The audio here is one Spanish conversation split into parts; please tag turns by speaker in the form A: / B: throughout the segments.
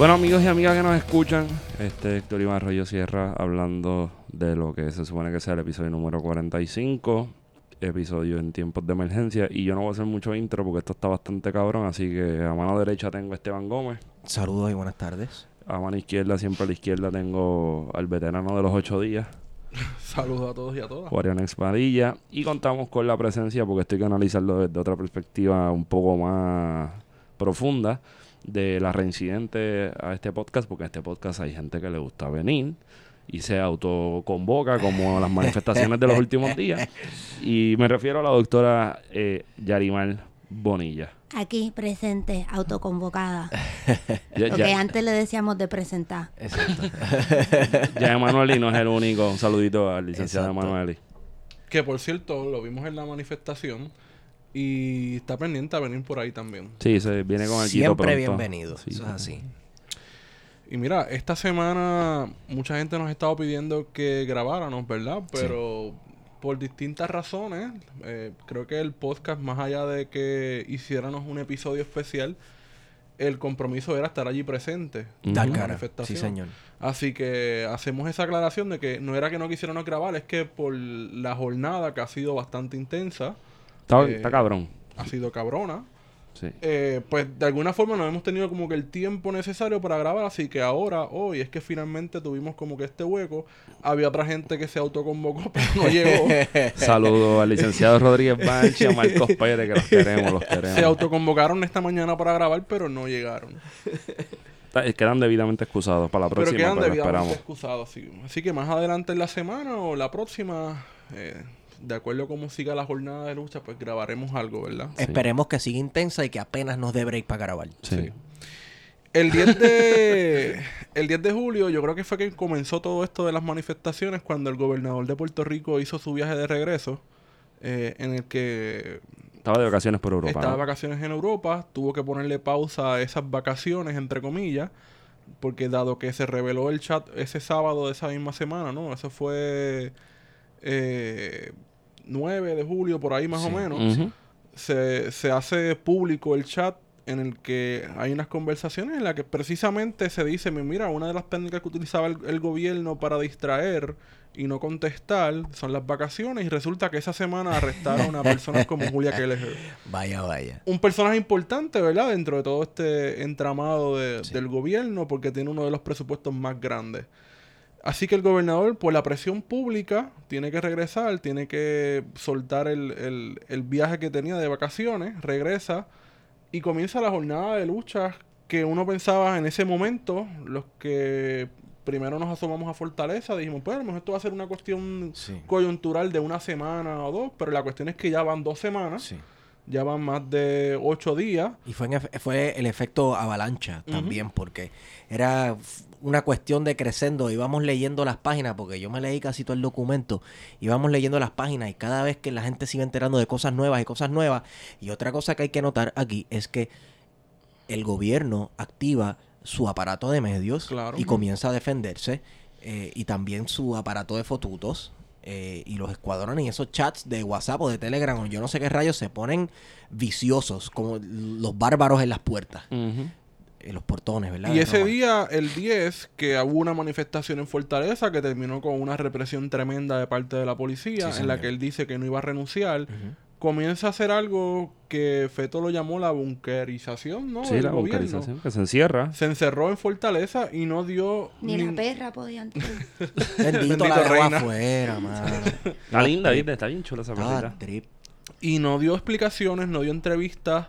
A: Bueno, amigos y amigas que nos escuchan, este Héctor Iván Arroyo Sierra hablando de lo que se supone que sea el episodio número 45, episodio en tiempos de emergencia. Y yo no voy a hacer mucho intro porque esto está bastante cabrón, así que a mano derecha tengo a Esteban Gómez.
B: Saludos y buenas tardes.
A: A mano izquierda, siempre a la izquierda, tengo al veterano de los ocho días,
C: Saludos a todos y a todas.
A: Guarionex Padilla. Y contamos con la presencia, porque estoy que analizarlo desde otra perspectiva un poco más profunda, de la reincidente a este podcast, porque a este podcast hay gente que le gusta venir y se autoconvoca como las manifestaciones de los últimos días. Y me refiero a la doctora eh, Yarimar Bonilla.
D: Aquí presente, autoconvocada.
A: Ya,
D: Lo
A: ya-
D: que antes le decíamos de presentar.
B: Exacto.
A: ya Emanueli no es el único. Un saludito al licenciado. Emanueli.
C: Que por cierto, lo vimos en la manifestación y está pendiente a venir por ahí también.
A: Sí, se viene con el
B: Siempre bienvenido.
A: Sí.
B: Eso es así.
C: Y mira, esta semana mucha gente nos ha estado pidiendo que grabáramos, ¿verdad? Pero por distintas razones, eh, creo que el podcast, más allá de que hiciéramos un episodio especial, el compromiso era estar allí presente.
B: Cara.
C: manifestación.
B: Sí, señor.
C: Así que hacemos esa aclaración de que no era que no quisiéramos grabar, es que por la jornada que ha sido bastante intensa,
A: Está,
C: Eh,
A: está cabrón.
C: ha sido cabrona,
A: Sí.
C: eh, pues de alguna forma no hemos tenido como que el tiempo necesario para grabar, así que ahora, hoy, es que finalmente tuvimos como que este hueco. Había otra gente que se autoconvocó, pero no llegó.
A: Saludos al licenciado Rodríguez Banchi y a Marcos Pérez, que los queremos, los queremos.
C: se autoconvocaron esta mañana para grabar, pero no llegaron.
A: Eh, Quedan debidamente excusados para la
C: pero
A: próxima,
C: quedan
A: pero,
C: debidamente
A: esperamos.
C: excusados. Así, así que más adelante en la semana o la próxima, eh, de acuerdo a cómo siga la jornada de lucha, pues grabaremos algo, ¿verdad?
A: Sí.
B: Esperemos que siga intensa y que apenas nos dé break para grabar.
A: Sí.
C: Sí. El 10 de el 10 de julio yo creo que fue que comenzó todo esto de las manifestaciones cuando el gobernador de Puerto Rico hizo su viaje de regreso eh, en el que
A: Estaba de vacaciones por Europa.
C: estaba de
A: ¿no?
C: vacaciones en Europa, tuvo que ponerle pausa a esas vacaciones entre comillas porque dado que se reveló el chat ese sábado de esa misma semana, ¿no? Eso fue eh, 9 de julio por ahí más o menos se, se hace público el chat en el que hay unas conversaciones en las que precisamente se dice, mira, una de las técnicas que utilizaba el, el gobierno para distraer y no contestar son las vacaciones y resulta que esa semana arrestaron a personas como Julia Keller.
B: Vaya, vaya.
C: Un personaje importante, ¿verdad? Dentro de todo este entramado de-
B: Sí.
C: del gobierno porque tiene uno de los presupuestos más grandes. Así que el gobernador, por la presión pública, tiene que regresar, tiene que soltar el, el- el viaje que tenía de vacaciones, regresa y comienza la jornada de luchas que uno pensaba en ese momento, los que primero nos asomamos a Fortaleza, dijimos, pues a lo mejor esto va a ser una cuestión
B: Sí.
C: coyuntural de una semana o dos, pero la cuestión es que ya van dos semanas,
B: Sí.
C: ya van más de ocho días.
B: Y fue, en fue el efecto avalancha también, porque era una cuestión de crescendo. Íbamos leyendo las páginas, porque yo me leí casi todo el documento. Íbamos leyendo las páginas y cada vez que la gente se iba enterando de cosas nuevas y cosas nuevas. Y otra cosa que hay que notar aquí es que el gobierno activa su aparato de medios
C: Claro.
B: y comienza a defenderse. eh, y también su aparato de fotutos. eh, y los escuadrones y esos chats de WhatsApp o de Telegram o yo no sé qué rayos se ponen viciosos, como los bárbaros en las puertas. En los portones, ¿verdad?
C: Y ese día, el 10, que hubo una manifestación en Fortaleza que terminó con una represión tremenda de parte de la policía,
B: Sí,
C: en la que él dice que no iba a renunciar, comienza a hacer algo que Feto lo llamó la bunkerización, ¿no?
A: Sí,
C: del
A: la
C: gobierno.
A: bunkerización, que se encierra.
C: Se encerró en Fortaleza y no dio
D: Ni
C: nin-
D: la perra podía entrar.
B: Bendito,
C: Bendito
B: la
C: reina.
B: afuera, mano.
A: Está linda. Está bien chula esa perrita.
C: y no dio explicaciones, no dio entrevistas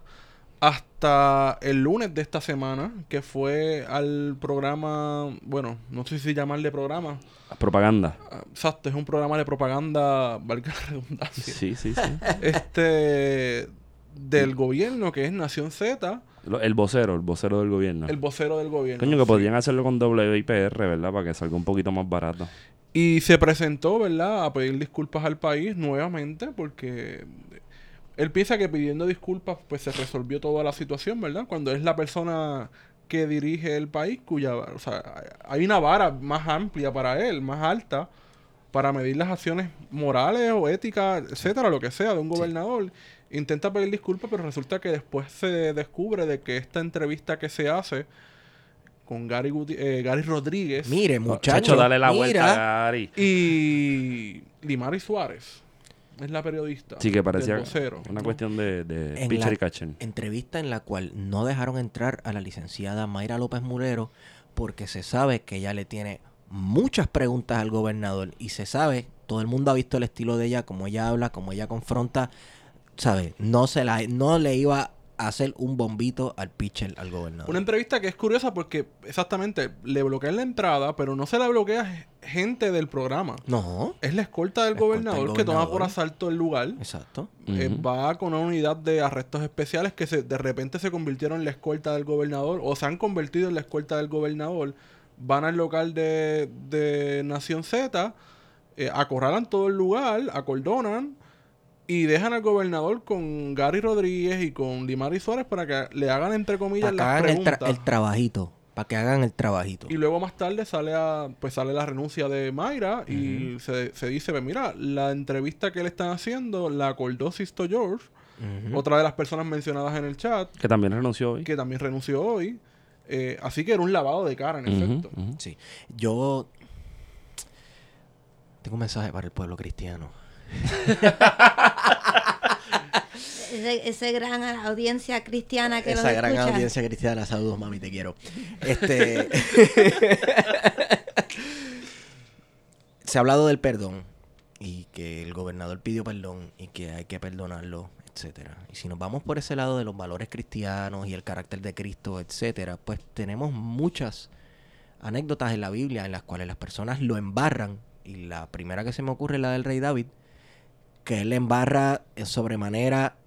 C: hasta el lunes de esta semana, que fue al programa, bueno, no sé si llamarle programa,
A: Propaganda.
C: ah, exacto, es un programa de propaganda, valga la redundancia,
A: Sí, sí, sí.
C: este del gobierno que es Nación Z
A: El vocero, el vocero del gobierno.
C: el vocero del gobierno.
A: Coño, que
C: Sí.
A: podrían hacerlo con WIPR, ¿verdad? Para que salga un poquito más barato.
C: Y se presentó, ¿verdad?, a pedir disculpas al país nuevamente porque él piensa que pidiendo disculpas pues se resolvió toda la situación, ¿verdad? Cuando es la persona que dirige el país cuya, o sea, hay una vara más amplia para él, más alta para medir las acciones morales o éticas, etcétera, lo que sea de un gobernador. Intenta pedir disculpas, pero resulta que después se descubre de que esta entrevista que se hace con Gary, Guti- eh, Gary Rodríguez
B: Mire, muchacho.
A: Chacho, dale la
B: mira,
A: vuelta, Gary.
C: y Limari Suárez es la periodista.
A: Sí, que parecía una cuestión de, de
B: En
A: pitcher
B: la-
A: y catcher.
B: Entrevista en la cual no dejaron entrar a la licenciada Mayra López Mulero porque se sabe que ella le tiene muchas preguntas al gobernador y se sabe, todo el mundo ha visto el estilo de ella, cómo ella habla, cómo ella confronta, ¿sabe? No se la no le iba a hacer un bombito al pitcher al gobernador.
C: Una entrevista que es curiosa porque exactamente le bloquean la entrada, pero no se la bloquea gente del programa.
B: No,
C: Es la escolta del
B: La escolta del
C: gobernador que toma por asalto el lugar.
B: exacto.
C: Eh, va con una unidad de arrestos especiales que se, de repente se convirtieron en la escolta del gobernador o se han convertido en la escolta del gobernador. Van al local de, de Nación Z, eh, acorralan todo el lugar, acordonan y dejan al gobernador con Gary Rodríguez y con Limari Suárez para que le hagan entre comillas
B: Para que
C: las
B: hagan el, tra-
C: preguntas.
B: el trabajito, para que hagan el trabajito.
C: Y luego más tarde sale a, pues sale la renuncia de Mayra y se, se dice, pues mira, la entrevista que le están haciendo la acordó Sisto George, otra de las personas mencionadas en el chat,
A: Que también renunció hoy.
C: que también renunció hoy. Eh, así que era un lavado de cara, en efecto.
B: Sí. Yo tengo un mensaje para el pueblo cristiano.
D: Ese, ese gran audiencia cristiana que
B: Esa
D: los
B: gran
D: escucha.
B: audiencia cristiana, saludos mami, te quiero. Este se ha hablado del perdón y que el gobernador pidió perdón y que hay que perdonarlo, etcétera. Y si nos vamos por ese lado de los valores cristianos y el carácter de Cristo, etcétera, pues tenemos muchas anécdotas en la Biblia en las cuales las personas lo embarran y la primera que se me ocurre es la del rey David, que él le embarra en sobremanera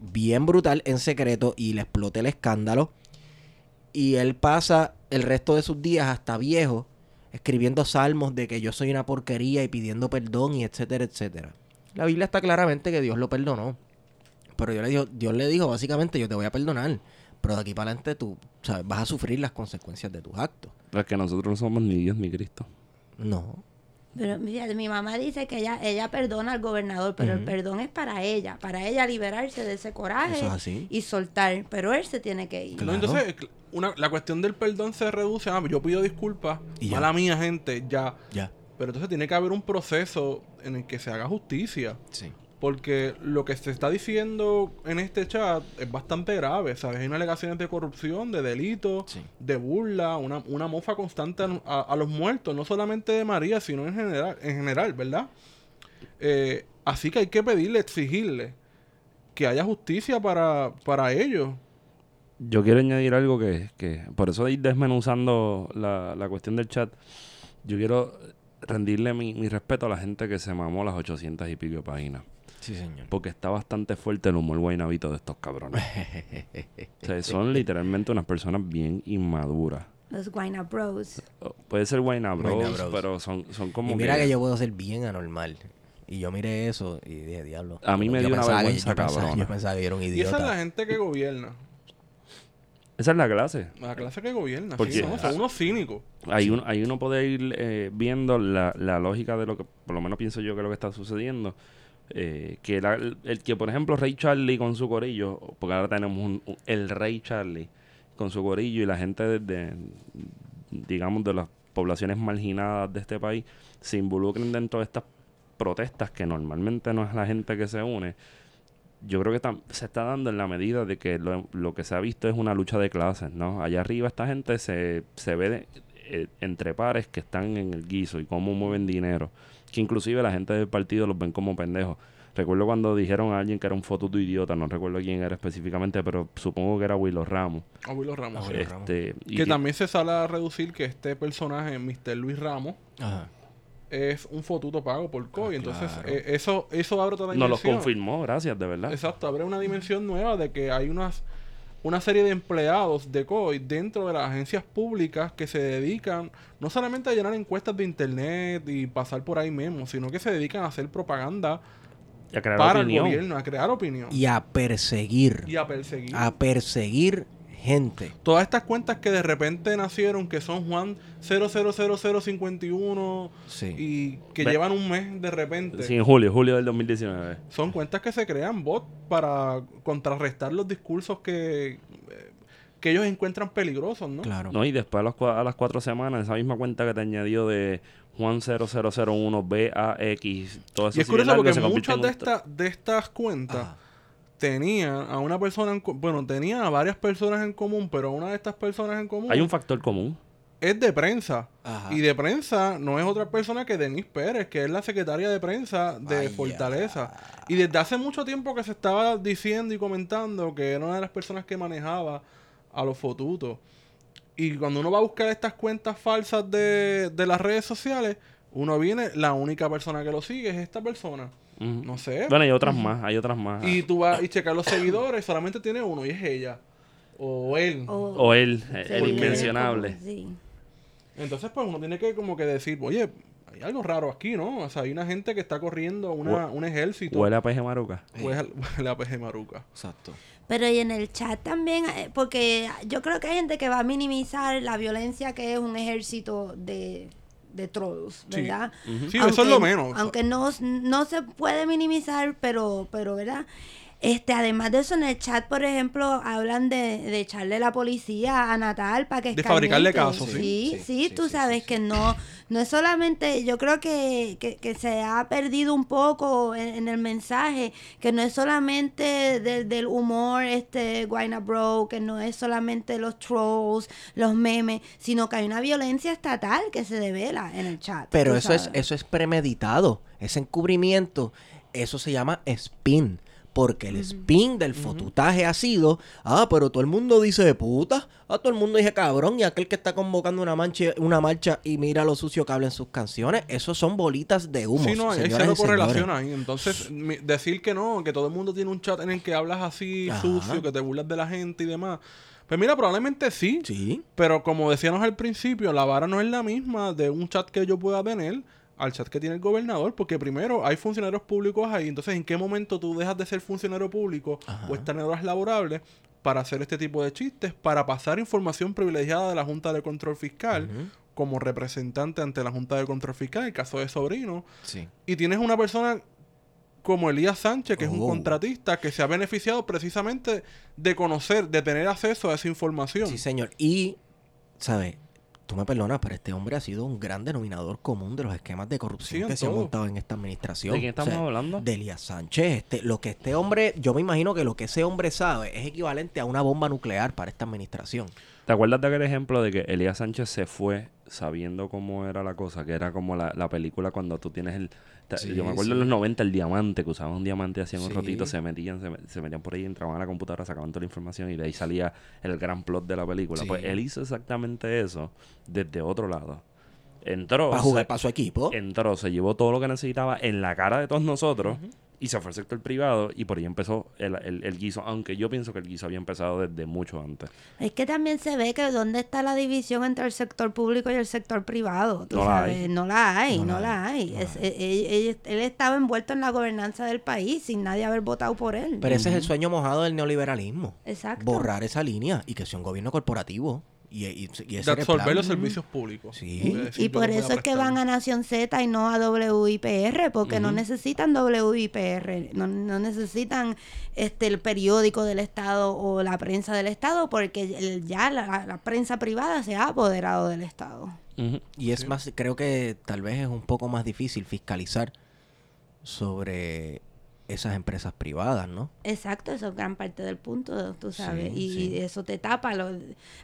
B: bien brutal en secreto y le explota el escándalo. Y él pasa el resto de sus días hasta viejo escribiendo salmos de que yo soy una porquería y pidiendo perdón y etcétera, etcétera. La Biblia está claramente que Dios lo perdonó. Pero Dios le dijo, Dios le dijo básicamente yo te voy a perdonar. Pero de aquí para adelante tú sabes, vas a sufrir las consecuencias de tus actos.
A: Es que nosotros no somos ni Dios ni Cristo.
B: No.
D: Pero fíjate, mi mamá dice que ella, ella perdona al gobernador, pero el perdón es para ella, para ella liberarse de ese coraje
B: Eso es así.
D: y soltar, pero él se tiene que ir.
C: No,
B: Claro.
C: Entonces, una, la cuestión del perdón se reduce a, yo pido disculpas,
B: Y
C: mala mía, gente, ya.
B: Ya.
C: Pero entonces tiene que haber un proceso en el que se haga justicia.
B: Sí.
C: Porque lo que se está diciendo en este chat es bastante grave, ¿sabes? Hay unas alegaciones de corrupción, de delito,
B: Sí.
C: de burla, una, una mofa constante a, a- a los muertos, no solamente de María, sino en general, en general ¿verdad? Eh, así que hay que pedirle, exigirle que haya justicia para, para ellos.
A: Yo quiero añadir algo que, que por eso de ir desmenuzando la, la cuestión del chat, yo quiero rendirle mi, mi respeto a la gente que se mamó las 800 y pico páginas.
B: Sí, señor.
A: Porque está bastante fuerte el humor guaynabito de estos cabrones. o sea, son literalmente unas personas bien inmaduras.
D: Los Guayna Bros.
A: O- Puede ser Guayna Bros,
B: Guayna Bros.
A: pero son, son como
B: y mira que... yo puedo ser bien anormal. Y yo miré eso y dije, diablo.
A: A mí me
B: Yo
A: dio una vergüenza cabrona.
B: Yo pensaba que era un
C: Y esa es la
B: idiota.
C: gente que gobierna.
A: Esa es la clase.
C: La clase que gobierna.
A: Porque-
C: sí, son unos cínicos.
A: Ahí, uno, ahí uno puede ir eh, viendo la, la lógica de lo que, por lo menos pienso yo que es lo que está sucediendo. Eh, que la- el, que, por ejemplo, Rey Charlie con su corillo, porque ahora tenemos un, el Rey Charlie con su corillo y la gente de, digamos, de las poblaciones marginadas de este país se involucren dentro de estas protestas que normalmente no es la gente que se une. Yo creo que se está dando en la medida de que lo, lo que se ha visto es una lucha de clases, ¿no? Allá arriba esta gente se, se ve de- eh, entre pares que están en el guiso y cómo mueven dinero. Que inclusive la gente del partido los ven como pendejos. Recuerdo cuando dijeron a alguien que era un fotuto idiota, no recuerdo quién era específicamente, pero supongo que era Willow Ramos.
C: Ramos.
B: Abuelo Ramos.
A: Este, y
C: Que
A: que-
C: también se sale a reducir que este personaje, Mr. Luis Ramos,
B: Ajá.
C: es un fotuto pago por COI.
B: Ah,
C: Entonces,
B: claro.
C: eh, eso, eso abre otra
A: nos
C: dimensión.
A: lo confirmó, gracias, de verdad.
C: Exacto, abre una dimensión nueva de que hay unas una serie de empleados de COI dentro de las agencias públicas que se dedican no solamente a llenar encuestas de internet y pasar por ahí mismo, sino que se dedican a hacer propaganda
A: a crear
C: para
A: opinión.
C: el gobierno, a crear opinión
B: Y a perseguir.
C: y a perseguir.
B: A perseguir gente.
C: Todas estas cuentas que de repente nacieron, que son Juan 000051
B: Sí.
C: y que
A: Ve-
C: llevan un mes de repente.
A: Sí, en julio, julio del 2019.
C: Son cuentas que se crean bots para contrarrestar los discursos que, eh, que ellos encuentran peligrosos, ¿no?
B: Claro.
A: No, y después a, los cua- a las cuatro semanas, esa misma cuenta que te añadió de Juan 0001 BAX, todo eso
C: Y es curioso porque muchas de, esta- de estas cuentas. Tenían a una persona, en bueno, tenían a varias personas en común, pero una de estas personas en común
A: Hay un factor común.
C: es de prensa.
B: Ajá.
C: Y de prensa no es otra persona que Denise Pérez, que es la secretaria de prensa de
B: Vaya.
C: Fortaleza. Y desde hace mucho tiempo que se estaba diciendo y comentando que era una de las personas que manejaba a los fotutos. Y cuando uno va a buscar estas cuentas falsas de, de las redes sociales, uno viene, la única persona que lo sigue es esta persona. No sé.
A: Bueno, hay otras más, hay otras más.
C: Y tú vas y checas los seguidores, solamente tiene uno y es ella. O él.
A: O él, el,
D: Sí,
A: inmencionable.
D: sí.
C: Entonces, pues uno tiene que como que decir, oye, hay algo raro aquí, ¿no? O sea, hay una gente que está corriendo una, un ejército.
A: Huele a peje maruca.
C: Huele a- huele a peje maruca.
B: Exacto.
D: Pero y en el chat también, eh, porque yo creo que hay gente que va a minimizar la violencia que es un ejército de, de
C: Sí.
D: ¿verdad?
C: Sí, eso es lo menos.
D: Aunque no, no se puede minimizar, pero, pero ¿verdad? Este, además de eso, en el chat, por ejemplo, hablan de, de echarle la policía a Natal para que
C: De fabricarle casos,
D: sí.
B: sí.
D: Sí,
B: Sí, sí,
D: tú
B: sí,
D: sabes
B: sí,
D: que no, no es solamente, yo creo que, que, que se ha perdido un poco en, en el mensaje, que no es solamente del, del humor, este, Guayna Bro, que no es solamente los trolls, los memes, sino que hay una violencia estatal que se devela en el chat.
B: Pero eso es, eso es premeditado. Ese encubrimiento, eso se llama spin. Porque el spin del fotutaje ha sido, ah, pero todo el mundo dice puta, ah, todo el mundo dice cabrón, y aquel que está convocando una, mancha, una marcha y mira lo sucio que habla en sus canciones, eso son bolitas de humo.
C: Sí, no, hay cero correlación ahí. Entonces, mi- decir que no, que todo el mundo tiene un chat en el que hablas así
B: Ajá.
C: sucio, que te burlas de la gente y demás. Pues mira, probablemente sí.
B: Sí.
C: Pero como decíamos al principio, la vara no es la misma de un chat que yo pueda tener al chat que tiene el gobernador, porque primero hay funcionarios públicos ahí, entonces ¿en qué momento tú dejas de ser funcionario público o estar en horas laborables para hacer este tipo de chistes, para pasar información privilegiada de la Junta de Control Fiscal como representante ante la Junta de Control Fiscal, el caso de Sobrino,
B: Sí.
C: y tienes una persona como Elías Sánchez, que es un
B: Oh.
C: contratista, que se ha beneficiado precisamente de conocer, de tener acceso a esa información.
B: Sí, señor. Y, ¿sabes? Tú me perdonas, pero este hombre ha sido un gran denominador común de los esquemas de corrupción
C: Sí,
B: que se han montado en esta administración.
A: ¿De quién estamos hablando?
B: De Elías Sánchez. Este, lo que este hombre, yo me imagino que lo que ese hombre sabe es equivalente a una bomba nuclear para esta administración.
A: ¿Te acuerdas de aquel ejemplo de que Elías Sánchez se fue sabiendo cómo era la cosa? Que era como la, la película cuando tú tienes el...
B: Sí,
A: yo me acuerdo
B: sí.
A: en los 90 el diamante, que usaban un diamante, hacían un rotito, se metían, se, me- se metían por ahí, entraban a la computadora, sacaban toda la información y de ahí salía el gran plot de la película. Pues él hizo exactamente eso desde otro lado. Entró,
B: Para jugar para su equipo.
A: entró, se llevó todo lo que necesitaba en la cara de todos nosotros y se fue al sector privado y por ahí empezó el, el- el guiso, aunque yo pienso que el guiso había empezado desde mucho antes.
D: Es que también se ve que dónde está la división entre el sector público y el sector privado. tú
A: No la
D: sabes.
A: hay.
D: No la hay,
B: No
D: no,
B: la
D: la
B: hay,
D: hay.
B: no
D: Es-
B: la hay.
D: él, él- él estaba envuelto en la gobernanza del país sin nadie haber votado por él.
B: Pero ese es el sueño mojado del neoliberalismo.
D: Exacto.
B: Borrar esa línea y que sea un gobierno corporativo. Y, y, y ese
C: de absorber
B: plan.
C: los servicios públicos.
B: Sí.
D: Y por eso es que van a Nación Z y no a WIPR, porque no necesitan WIPR, no, no necesitan este el periódico del Estado o la prensa del Estado, porque el- ya la, la prensa privada se ha apoderado del Estado.
B: Y es más, creo que tal vez es un poco más difícil fiscalizar sobre esas empresas privadas, ¿no?
D: Exacto, eso es gran parte del punto, tú sabes,
B: Sí,
D: y
B: sí.
D: eso te tapa, lo,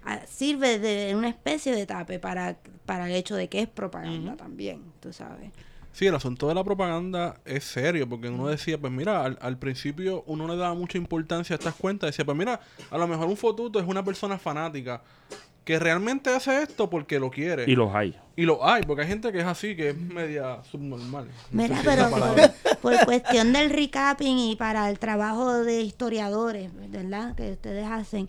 D: a- sirve de una especie de tape para, para el hecho de que es propaganda también, tú sabes.
C: Sí, el asunto de la propaganda es serio, porque uno decía, pues mira, al, al principio uno le daba mucha importancia a estas cuentas, decía, pues mira, a lo mejor un fotuto es una persona fanática que realmente hace esto porque lo quiere.
A: Y los hay.
C: Y lo hay, porque hay gente que es así, que es media subnormal. No
D: Mira,
C: es
D: pero, por cuestión del recapping y para el trabajo de historiadores, ¿verdad? Que ustedes hacen.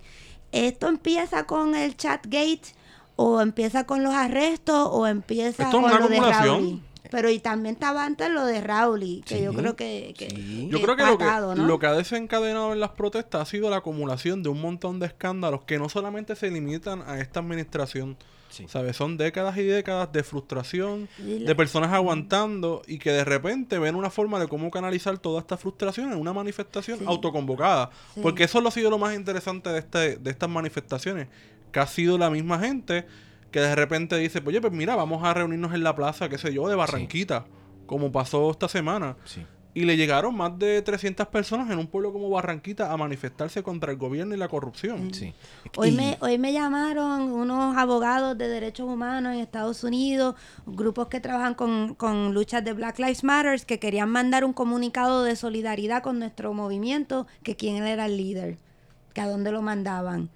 D: ¿Esto empieza con el chat gate o empieza con los arrestos o empieza
C: Esto es
D: con
C: una
D: lo de? Pero y también estaba antes lo de Rowley, que yo creo que... que-
B: sí.
C: Yo creo que lo, que
D: patado, ¿no?
C: lo que ha desencadenado en las protestas ha sido la acumulación de un montón de escándalos que no solamente se limitan a esta administración,
B: Sí.
C: ¿sabes? Son décadas y décadas de frustración,
D: la-
C: de personas aguantando y que de repente ven una forma de cómo canalizar toda esta frustración en una manifestación
D: Sí.
C: autoconvocada.
D: Sí.
C: Porque eso lo ha sido lo más interesante de, este, de estas manifestaciones, que ha sido la misma gente que de repente dice, oye, pues mira, vamos a reunirnos en la plaza, qué sé yo, de Barranquita, como pasó esta semana.
B: Sí.
C: Y le llegaron más de 300 personas en un pueblo como Barranquita a manifestarse contra el gobierno y la corrupción.
B: Sí.
D: Hoy
B: Y-
D: me, hoy me llamaron unos abogados de derechos humanos en Estados Unidos, grupos que trabajan con, con luchas de Black Lives Matter, que querían mandar un comunicado de solidaridad con nuestro movimiento, que quién era el líder, que a dónde lo mandaban.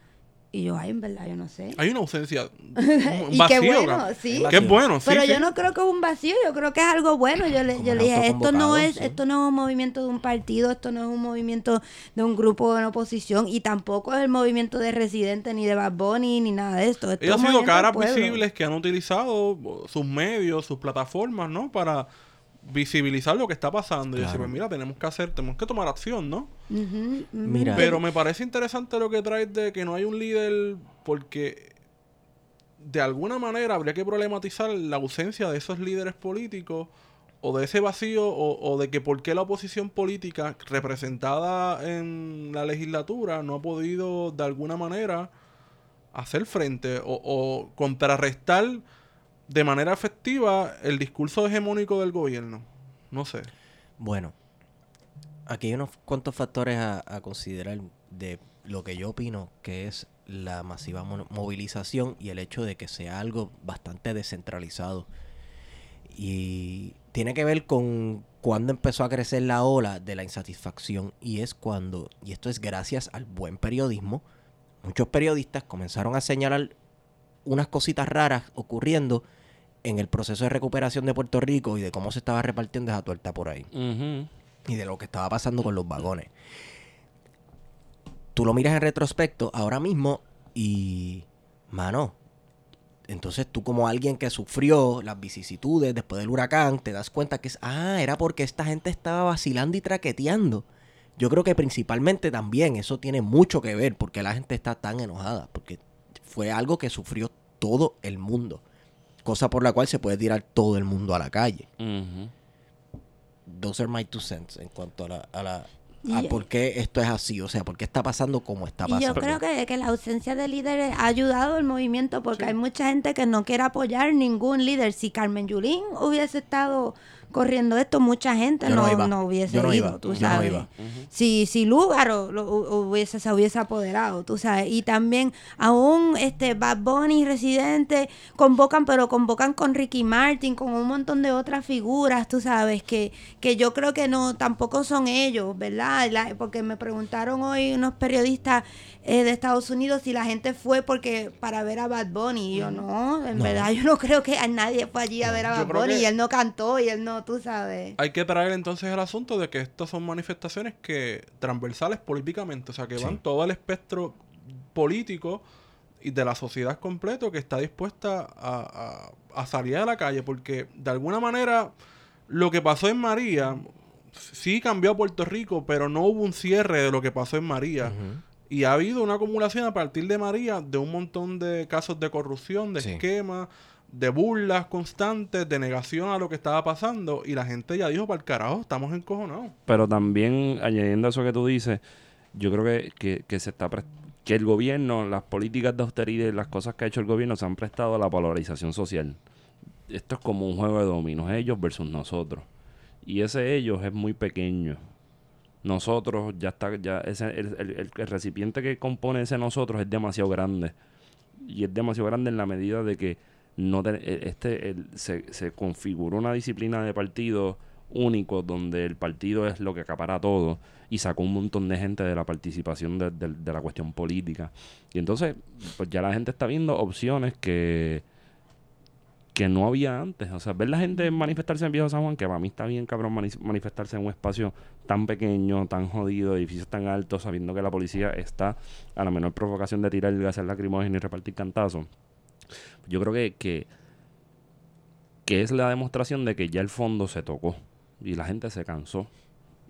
D: Y yo, ay, en verdad, yo no sé.
C: Hay una ausencia, un
D: Y
C: vacío.
D: qué bueno, sí.
C: Qué bueno, sí,
D: Pero
C: sí.
D: yo no creo que es un vacío, yo creo que es algo bueno. Yo le, yo le dije, esto no es,
B: sí.
D: esto no es un movimiento de un partido, esto no es un movimiento de un grupo en oposición y tampoco es el movimiento de Residente ni de Bad Bunny ni nada de esto. Esto
C: Ellos han sido caras visibles que han utilizado sus medios, sus plataformas, ¿no? Para visibilizar lo que está pasando. Y decir, pues mira, tenemos que hacer, tenemos que tomar acción, ¿no?
B: Mira.
C: Pero me parece interesante lo que traes de que no hay un líder porque de alguna manera habría que problematizar la ausencia de esos líderes políticos o de ese vacío o, o de que por qué la oposición política representada en la legislatura no ha podido de alguna manera hacer frente o, o contrarrestar de manera efectiva el discurso hegemónico del gobierno. No sé.
B: Bueno, aquí hay unos cuantos factores a, a considerar de lo que yo opino que es la masiva mo- movilización y el hecho de que sea algo bastante descentralizado. Y tiene que ver con cuando empezó a crecer la ola de la insatisfacción y es cuando, y esto es gracias al buen periodismo, muchos periodistas comenzaron a señalar unas cositas raras ocurriendo en el proceso de recuperación de Puerto Rico y de cómo se estaba repartiendo esa tuerta por ahí y de lo que estaba pasando con los vagones. Tú lo miras en retrospecto ahora mismo y, mano, entonces tú como alguien que sufrió las vicisitudes después del huracán, te das cuenta que es, ah, era porque esta gente estaba vacilando y traqueteando. Yo creo que principalmente también eso tiene mucho que ver porque la gente está tan enojada, porque fue algo que sufrió todo el mundo, cosa por la cual se puede tirar todo el mundo a la calle
A: Ujú.
B: those are my two cents en cuanto a la, a la a
D: Y-
B: por qué esto es así, o sea, por qué está pasando como está
D: Y
B: pasando.
D: yo creo que, que la ausencia de líderes ha ayudado al movimiento porque hay mucha gente que no quiere apoyar ningún líder. Si Carmen Yulín hubiese estado corriendo esto, mucha gente
B: no
D: no, hubiese
B: Yo no
D: ido,
B: iba.
D: tú
B: Yo no
D: sabes.
B: iba.
D: Si, si Lúgaro lo hu- hubiese, se hubiese apoderado, tú sabes. Y también aún este Bad Bunny, Residente, convocan, pero convocan con Ricky Martin, con un montón de otras figuras, tú sabes, que, que yo creo que no, tampoco son ellos, ¿verdad? La- porque me preguntaron hoy unos periodistas eh, de Estados Unidos si la gente fue porque para ver a Bad Bunny. Y yo no, en
B: No.
D: verdad yo no creo que a nadie fue allí a ver a Bad Bunny y él no cantó y él no, tú sabes.
C: Hay que traer entonces el asunto de que estas son manifestaciones que transversales políticamente, o sea, que
B: Sí.
C: van todo el espectro político y de la sociedad completo que está dispuesta a, a- a salir a la calle, porque de alguna manera lo que pasó en María sí cambió a Puerto Rico, pero no hubo un cierre de lo que pasó en María. Y ha habido una acumulación a partir de María de un montón de casos de corrupción, de
B: Sí.
C: esquemas, de burlas constantes, de negación a lo que estaba pasando. Y la gente ya dijo, para el carajo, estamos encojonados.
A: Pero también, añadiendo a eso que tú dices, yo creo que, que, que se está que el gobierno, las políticas de austeridad y las cosas que ha hecho el gobierno se han prestado a la polarización social. Esto es como un juego de dominos, ellos versus nosotros. Y ese ellos es muy pequeño. Nosotros ya está, ya ese, el, el- el- recipiente que compone ese nosotros es demasiado grande. Y es demasiado grande en la medida de que no te- e- este el- se, se configuró una disciplina de partido único donde el partido es lo que acapara todo y sacó un montón de gente de la participación de, de- de la cuestión política. Y entonces, pues ya la gente está viendo opciones que que no había antes. O sea, ver la gente manifestarse en Viejo San Juan, que para mí está bien cabrón mani- manifestarse en un espacio tan pequeño, tan jodido, edificios tan altos, sabiendo que la policía está a la menor provocación de tirar gases lacrimógenos y repartir cantazos. Yo creo que, que, que es la demostración de que ya el fondo se tocó y la gente se cansó.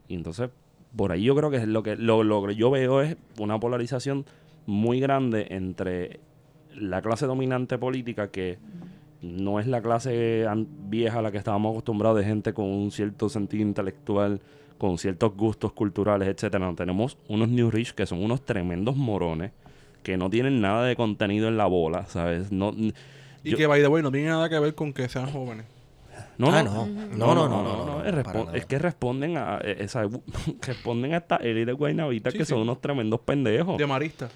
A: Y entonces, por ahí yo creo que es lo que lo, lo que yo veo es una polarización muy grande entre la clase dominante política que no es la clase vieja a la que estábamos acostumbrados de gente con un cierto sentido intelectual, con ciertos gustos culturales, etcétera. No, tenemos unos New Rich que son unos tremendos morones que no tienen nada de contenido en la bola, ¿sabes? No,
C: Y
A: yo-
C: que, by the way, no tiene nada que ver con que sean jóvenes.
A: no,
B: Ah,
A: no,
B: no. No, no, no, no, no,
A: es, que responden a eh, esa, responden a esta élite guaynabita
C: Sí,
A: que
C: sí.
A: son unos tremendos pendejos.
C: De marista.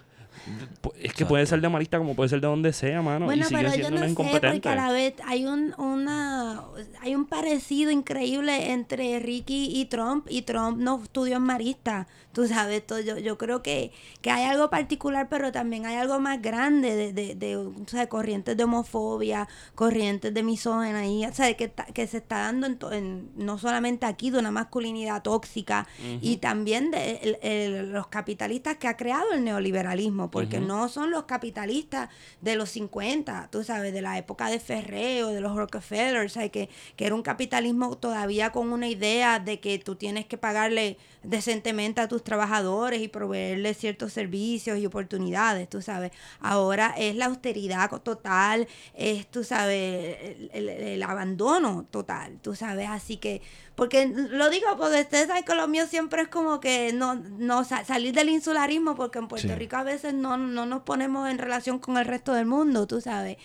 A: Es que puede ser de marista como puede ser de donde sea, mano.
D: Bueno,
A: y siguen
D: pero yo no sé, porque a la vez hay un, una, hay un parecido increíble entre Ricky y Trump, y Trump no estudió en Marista, tú sabes, todo, yo, yo creo que, que hay algo particular, pero también hay algo más grande de, de, de, o sea, corrientes de homofobia, corrientes de misógena, y, o sea, que, ta- que se está dando en, en- no solamente aquí de una masculinidad tóxica, y también de el- el- los capitalistas que ha creado el neoliberalismo, porque no son los capitalistas de los 50, tú sabes, de la época de Ferreo, de los Rockefeller, o sea, que, que era un capitalismo todavía con una idea de que tú tienes que pagarle decentemente a tus trabajadores y proveerles ciertos servicios y oportunidades, tú sabes. Ahora es la austeridad total, es, tú sabes, el, el- el abandono total, tú sabes, así que, porque lo digo, porque ustedes saben que lo mío siempre es como que no, no sa- salir del insularismo, porque en Puerto
B: Sí.
D: Rico a veces no, no nos ponemos en relación con el resto del mundo, tú sabes.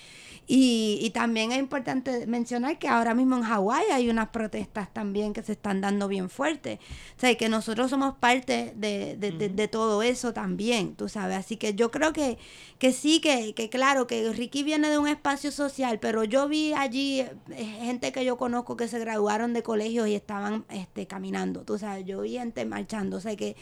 D: Y, y también es importante mencionar que ahora mismo en Hawái hay unas protestas también que se están dando bien fuertes. O sea, que nosotros somos parte de, de, de- de todo eso también, tú sabes. Así que yo creo que, que sí, que, que claro, que Ricky viene de un espacio social, pero yo vi allí eh, gente que yo conozco que se graduaron de colegios y estaban este, caminando, tú sabes. Yo vi gente marchando, o sea, que,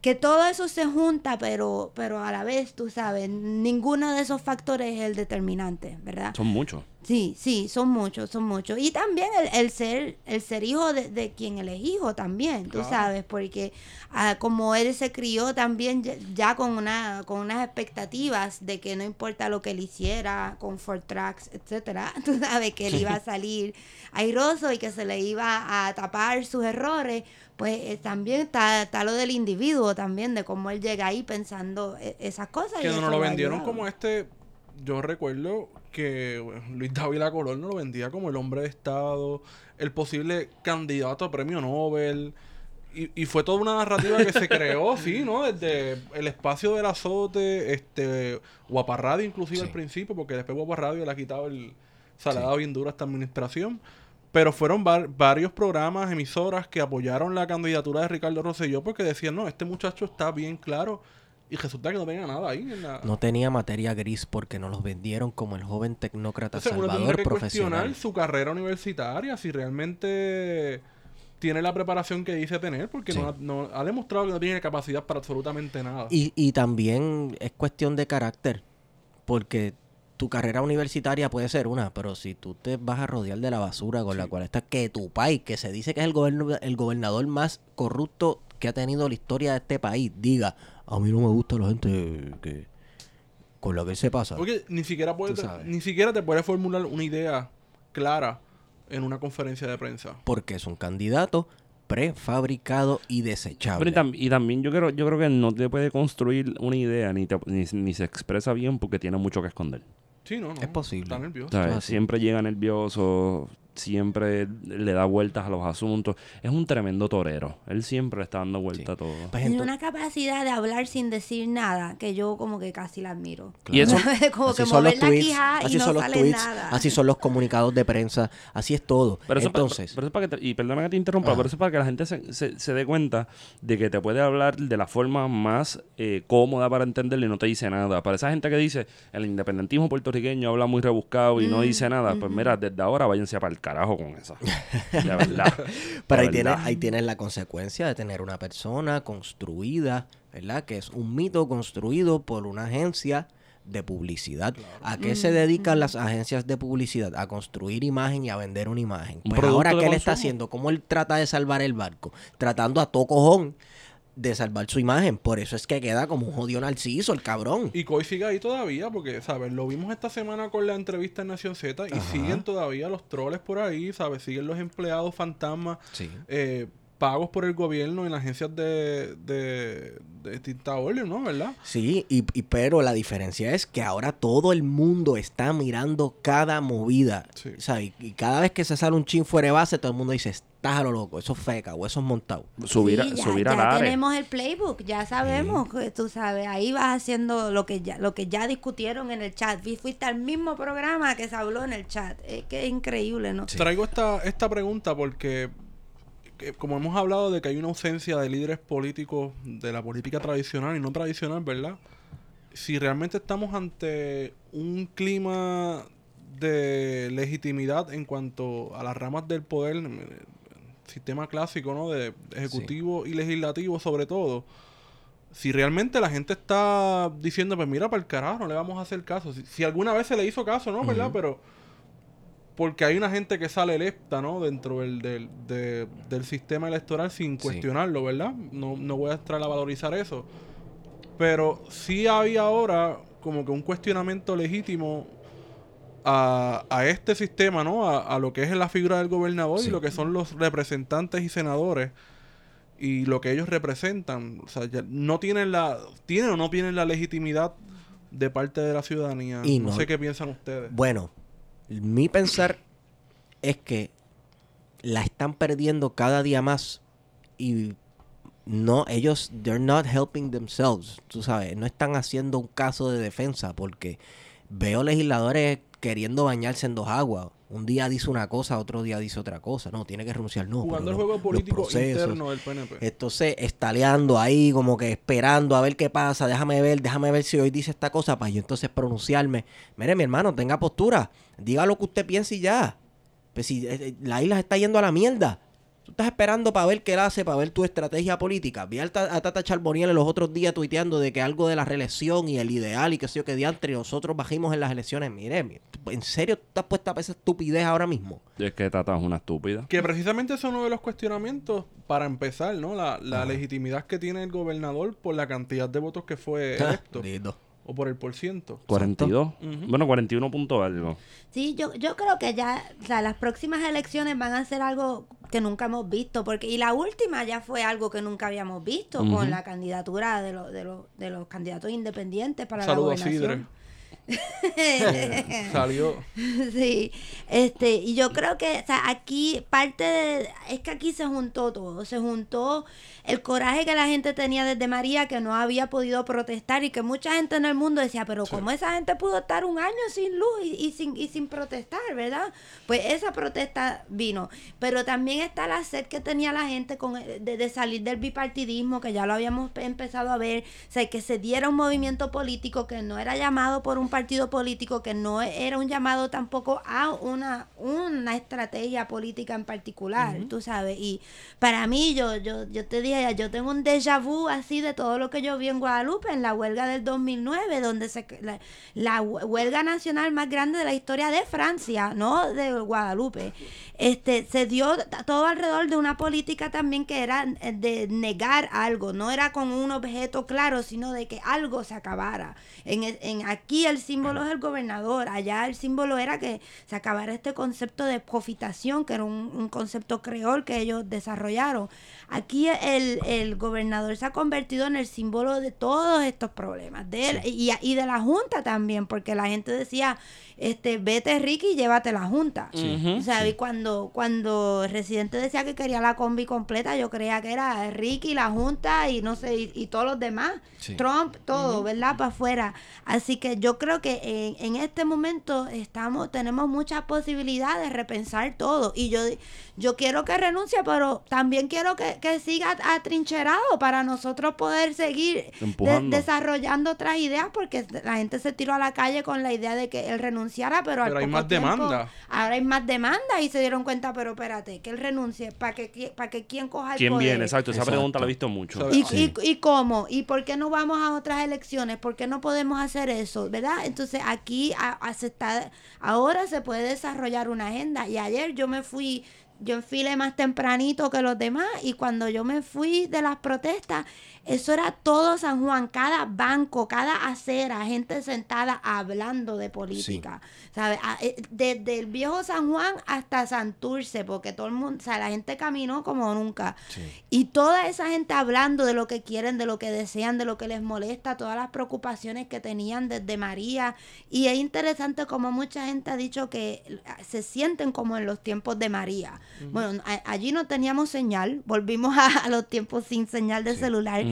D: que todo eso se junta, pero, pero a la vez, tú sabes, ninguno de esos factores es el determinante, ¿verdad?
A: Son muchos.
D: Sí, sí, son muchos, son muchos. Y también el, el ser, el ser hijo de, de quien él es hijo también, tú
C: Claro.
D: sabes, porque ah, como él se crió también ya, ya con una, con unas expectativas de que no importa lo que él hiciera con Ford Tracks, etcétera, tú sabes que él iba a salir airoso y que se le iba a tapar sus errores, pues eh, también está, está lo del individuo también, de cómo él llega ahí pensando eh, esas cosas. y
C: Que no nos lo vendieron como este. Yo recuerdo que bueno, Luis Dávila Colón no lo vendía como el hombre de Estado, el posible candidato a premio Nobel. Y, y fue toda una narrativa que se creó, sí, ¿no? Desde el espacio del azote, este, Guaparradio inclusive
B: Sí.
C: al principio, porque después Guaparradio le ha quitado el... Se le ha dado bien duro a esta administración. Pero fueron var- varios programas, emisoras que apoyaron la candidatura de Ricardo Rosselló porque decían, no, este muchacho está bien claro. Y resulta que no tenía nada ahí en la...
B: No tenía materia gris porque nos los vendieron como el joven tecnócrata
C: Entonces,
B: salvador
C: que
B: profesional.
C: cuestionar su carrera universitaria, si realmente tiene la preparación que dice tener, porque
B: Sí.
C: no, ha- no- ha demostrado que no tiene capacidad para absolutamente nada.
B: Y, y también es cuestión de carácter, porque tu carrera universitaria puede ser una, pero si tú te vas a rodear de la basura con la cual está que tu país, que se dice que es el, goberno- el gobernador más corrupto que ha tenido la historia de este país, diga, a mí no me gusta la gente que con la que se pasa.
C: Porque ni siquiera, puede,
B: Tú sabes.
C: ni siquiera te puede formular una idea clara en una conferencia de prensa.
B: Porque es un candidato prefabricado y
A: Pero
B: desechable.
A: y, tam- y también yo creo, yo creo que no te puede construir una idea ni, te- ni, ni se expresa bien porque tiene mucho que esconder.
C: Sí, no, no.
B: Es posible.
C: Está nervioso.
A: ¿Sabes?
B: así.
A: Siempre llega nervioso, siempre le da vueltas a los asuntos. Es un tremendo torero. Él siempre está dando vuelta a todo.
B: Pues
D: Tiene una capacidad de hablar sin decir nada que yo como que casi la admiro.
A: Y eso-
D: como que
B: así son los tweets, así
D: no
B: son los tweets,
D: nada.
B: así son los comunicados de prensa, así es todo.
A: Pero eso,
B: Entonces,
A: pero eso para que te- y perdona que te interrumpa,
B: Ajá.
A: pero eso es para que la gente se, se, se dé cuenta de que te puede hablar de la forma más eh, cómoda para entenderle y no te dice nada. Para esa gente que dice el independentismo puertorriqueño habla muy rebuscado y no
D: Mm,
A: dice nada, pues mira, desde ahora váyanse para el carajo con esa. De verdad.
B: Pero ahí tienes, ahí tienes la consecuencia de tener una persona construida, ¿verdad? Que es un mito construido por una agencia de publicidad. ¿A qué se dedican las agencias de publicidad? A construir imagen y a vender una imagen.
A: Un
B: Pues ahora, ¿qué le está haciendo? ¿Cómo él trata de salvar el barco? Tratando a todo cojón de salvar su imagen. Por eso es que queda como un jodido narciso, el cabrón.
C: Y Coy sigue ahí todavía, porque, ¿sabes? Lo vimos esta semana con la entrevista en Nación Z y
B: Ajá.
C: siguen todavía los troles por ahí, ¿sabes? Siguen los empleados fantasmas
B: Sí.
C: eh, pagos por el gobierno en agencias de, de, de distinta orden, ¿no? ¿Verdad?
B: Sí, y, y- pero la diferencia es que ahora todo el mundo está mirando cada movida.
C: Sí.
B: ¿sabes? Y cada vez que se sale un chin fuera de base, todo el mundo dice, estás a lo loco, eso es feca o eso es montado.
A: Subir, a-
D: Sí, ya,
A: subir
D: tenemos el playbook, ya sabemos que tú sabes, ahí vas haciendo lo que ya lo que ya discutieron en el chat. Fui- Fuiste al mismo programa que se habló en el chat. Es que es increíble, ¿no?
C: Traigo esta, esta pregunta porque, que como hemos hablado de que hay una ausencia de líderes políticos de la política tradicional y no tradicional, ¿verdad? Si realmente estamos ante un clima de legitimidad en cuanto a las ramas del poder, eh, sistema clásico, ¿no? De ejecutivo y legislativo sobre todo. Si realmente la gente está diciendo, pues mira, para el carajo, no le vamos a hacer caso. Si, si alguna vez se le hizo caso, ¿no? ¿Verdad? Pero porque hay una gente que sale electa, ¿no? Dentro del, del, de- del sistema electoral sin
B: Sí.
C: cuestionarlo, ¿verdad? No, no voy a entrar a valorizar eso. Pero sí había ahora como que un cuestionamiento legítimo a, a este sistema, ¿no? A, a lo que es la figura del gobernador
B: Sí.
C: y lo que son los representantes y senadores y lo que ellos representan. O sea, ya no tienen la... ¿Tienen o no tienen la legitimidad de parte de la ciudadanía?
B: Y
C: no
B: no-
C: sé qué piensan ustedes.
B: Bueno, mi pensar es que la están perdiendo cada día más y no, ellos, they're not helping themselves, tú sabes, no están haciendo un caso de defensa porque veo legisladores queriendo bañarse en dos aguas. Un día dice una cosa, otro día dice otra cosa. No, tiene que renunciar, no.
C: Jugando el juego político interno del PNP.
B: entonces, estaleando ahí, como que esperando a ver qué pasa, déjame ver, déjame ver si hoy dice esta cosa, para yo entonces pronunciarme. Mire, mi hermano, tenga postura, diga lo que usted piense y ya. Pues si eh, eh, la isla se está yendo a la mierda. Tú estás esperando para ver qué él hace, para ver tu estrategia política. Vi a Tata Charboniel los otros días tuiteando de que algo de la reelección y el ideal y qué sé yo qué diantre, y nosotros bajimos en las elecciones. Mire, mi- ¿en serio tú estás puesta a esa estupidez ahora mismo?
A: Es que Tata es una estúpida.
C: Que precisamente es uno de los cuestionamientos para empezar, ¿no? La, la legitimidad que tiene el gobernador por la cantidad de votos que fue electo. O por el por ciento.
A: 42.
C: Ujú.
A: Bueno, 41 punto algo.
D: Sí, yo, yo creo que ya, o sea, las próximas elecciones van a ser algo que nunca hemos visto, porque y la última ya fue algo que nunca habíamos visto con la candidatura de, los de, los de los candidatos independientes para
C: Saludo a
D: la
C: Sidre. Salió.
D: Sí, este, y yo creo que, o sea, aquí parte de, es que aquí se juntó todo, se juntó el coraje que la gente tenía desde María, que no había podido protestar y que mucha gente en el mundo decía, pero ¿cómo esa gente pudo estar un año sin luz y, y sin, y sin protestar, verdad? Pues esa protesta vino, pero también está la sed que tenía la gente con, de, de salir del bipartidismo, que ya lo habíamos pe- empezado a ver, o sea, que se diera un movimiento político que no era llamado por un partido político, que no era un llamado tampoco a una, una estrategia política en particular, tú sabes. Y para mí, yo, yo, yo te dije, yo tengo un déjà vu así de todo lo que yo vi en Guadalupe, en la huelga del 2009, donde se, la, la huelga nacional más grande de la historia de Francia, no de Guadalupe, este, se dio todo alrededor de una política también que era eh, de negar algo, no era con un objeto claro, sino de que algo se acabara. En, en aquí el símbolo es el gobernador, allá el símbolo era que se acabara este concepto de profitación, que era un, un concepto creol que ellos desarrollaron. Aquí el, el gobernador se ha convertido en el símbolo de todos estos problemas, de él y, y de la Junta también, porque la gente decía, este, vete Ricky y llévate la Junta. O sea, y cuando, cuando el residente decía que quería la combi completa, yo creía que era Ricky, la Junta y no sé, y, y todos los demás.
B: Sí.
D: Trump, todo, ¿verdad? Para afuera. Así que yo creo que en, en este momento estamos, tenemos muchas posibilidades de repensar todo. Y yo, yo quiero que renuncie, pero también quiero que, que siga atrincherado para nosotros poder seguir de- desarrollando otras ideas, porque la gente se tiró a la calle con la idea de que él renunciara, pero, al
C: Pero hay
D: poco
C: más
D: tiempo-
C: demanda.
D: Ahora hay más demanda y se dieron cuenta, pero espérate, que él renuncie para que, para que quien coja el
A: ¿Quién
D: poder.
A: viene? Exacto, esa
B: Exacto.
A: pregunta la he visto mucho.
D: ¿Y,
B: Sí.
D: y, y cómo? ¿Y por qué no vamos a otras elecciones? ¿Por qué no podemos hacer eso? ¿Verdad? Entonces aquí se está, ahora se puede desarrollar una agenda. Y ayer yo me fui, yo enfilé más tempranito que los demás y cuando yo me fui de las protestas, eso era todo San Juan, cada banco, cada acera, gente sentada hablando de política, ¿sabes? A- eh, Desde el viejo San Juan hasta Santurce, porque todo el mundo, o sea, la gente caminó como nunca. Y toda esa gente hablando de lo que quieren, de lo que desean, de lo que les molesta, todas las preocupaciones que tenían desde María. Y es interesante como mucha gente ha dicho que se sienten como en los tiempos de María. Bueno, a- allí no teníamos señal, volvimos a, a los tiempos sin señal de celular.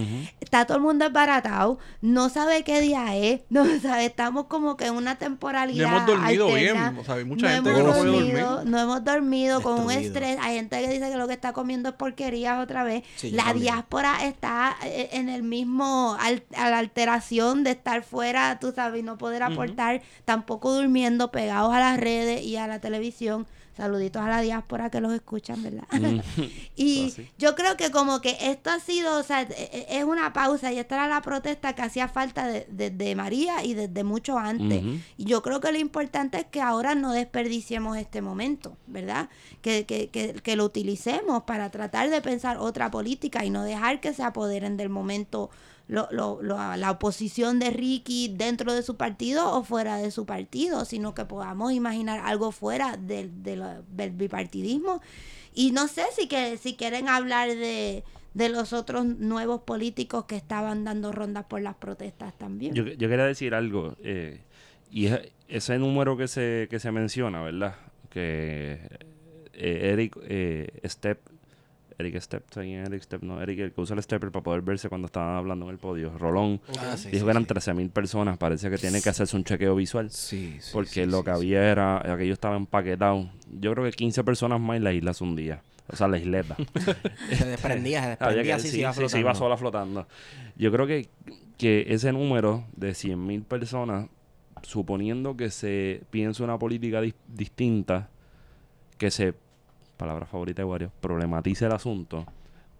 D: Está todo el mundo esbaratado, no sabe qué día es, no sabe, estamos como que en una temporalidad.
C: No hemos dormido
D: alterna.
C: bien, o sea, mucha
D: no
C: gente
D: hemos
C: que no puede
D: dormido,
C: dormir.
D: No hemos dormido con un estrés. Hay gente que dice que lo que está comiendo es porquerías otra vez.
B: Sí,
D: la
B: también.
D: diáspora está eh, en el mismo, al- a la alteración de estar fuera, tú sabes, y no poder aportar, tampoco durmiendo, pegados a las redes y a la televisión. Saluditos a la diáspora que los escuchan, ¿verdad? y
A: Eso así.
D: yo creo que como que esto ha sido, o sea, e- e- es una pausa y esta era la protesta que hacía falta desde de, de María y desde mucho antes. Y yo creo que lo importante es que ahora no desperdiciemos este momento, ¿verdad? Que, que, que, que lo utilicemos para tratar de pensar otra política y no dejar que se apoderen del momento lo, lo, lo- la oposición de Ricky dentro de su partido o fuera de su partido, sino que podamos imaginar algo fuera del, del bipartidismo. Y no sé si, que, si quieren hablar de, de los otros nuevos políticos que estaban dando rondas por las protestas también.
A: Yo, yo quería decir algo. eh, y es- ese número que se, que se menciona, ¿verdad? Que eh, Eric eh, Step. Eric Step, ¿saben quién Eric Step, no, Eric el que usa el stepper para poder verse cuando estaban hablando en el podio. Rolón
B: Ah,
A: dijo
B: sí,
A: que eran
B: sí.
A: 13.000 personas. Parece que tiene que hacerse un chequeo visual.
B: Sí, sí,
A: porque lo que había era, aquello estaba empaquetado. Yo creo que 15 personas más y la isla se hundía. O sea, la isleta.
B: Se desprendía, se desprendía así, se iba
A: sí, se
B: flotando.
A: iba sola flotando. Yo creo que, que ese número de 100.000 personas, suponiendo que se piense una política dis- distinta, que se, palabra favorita de Wario, problematice el asunto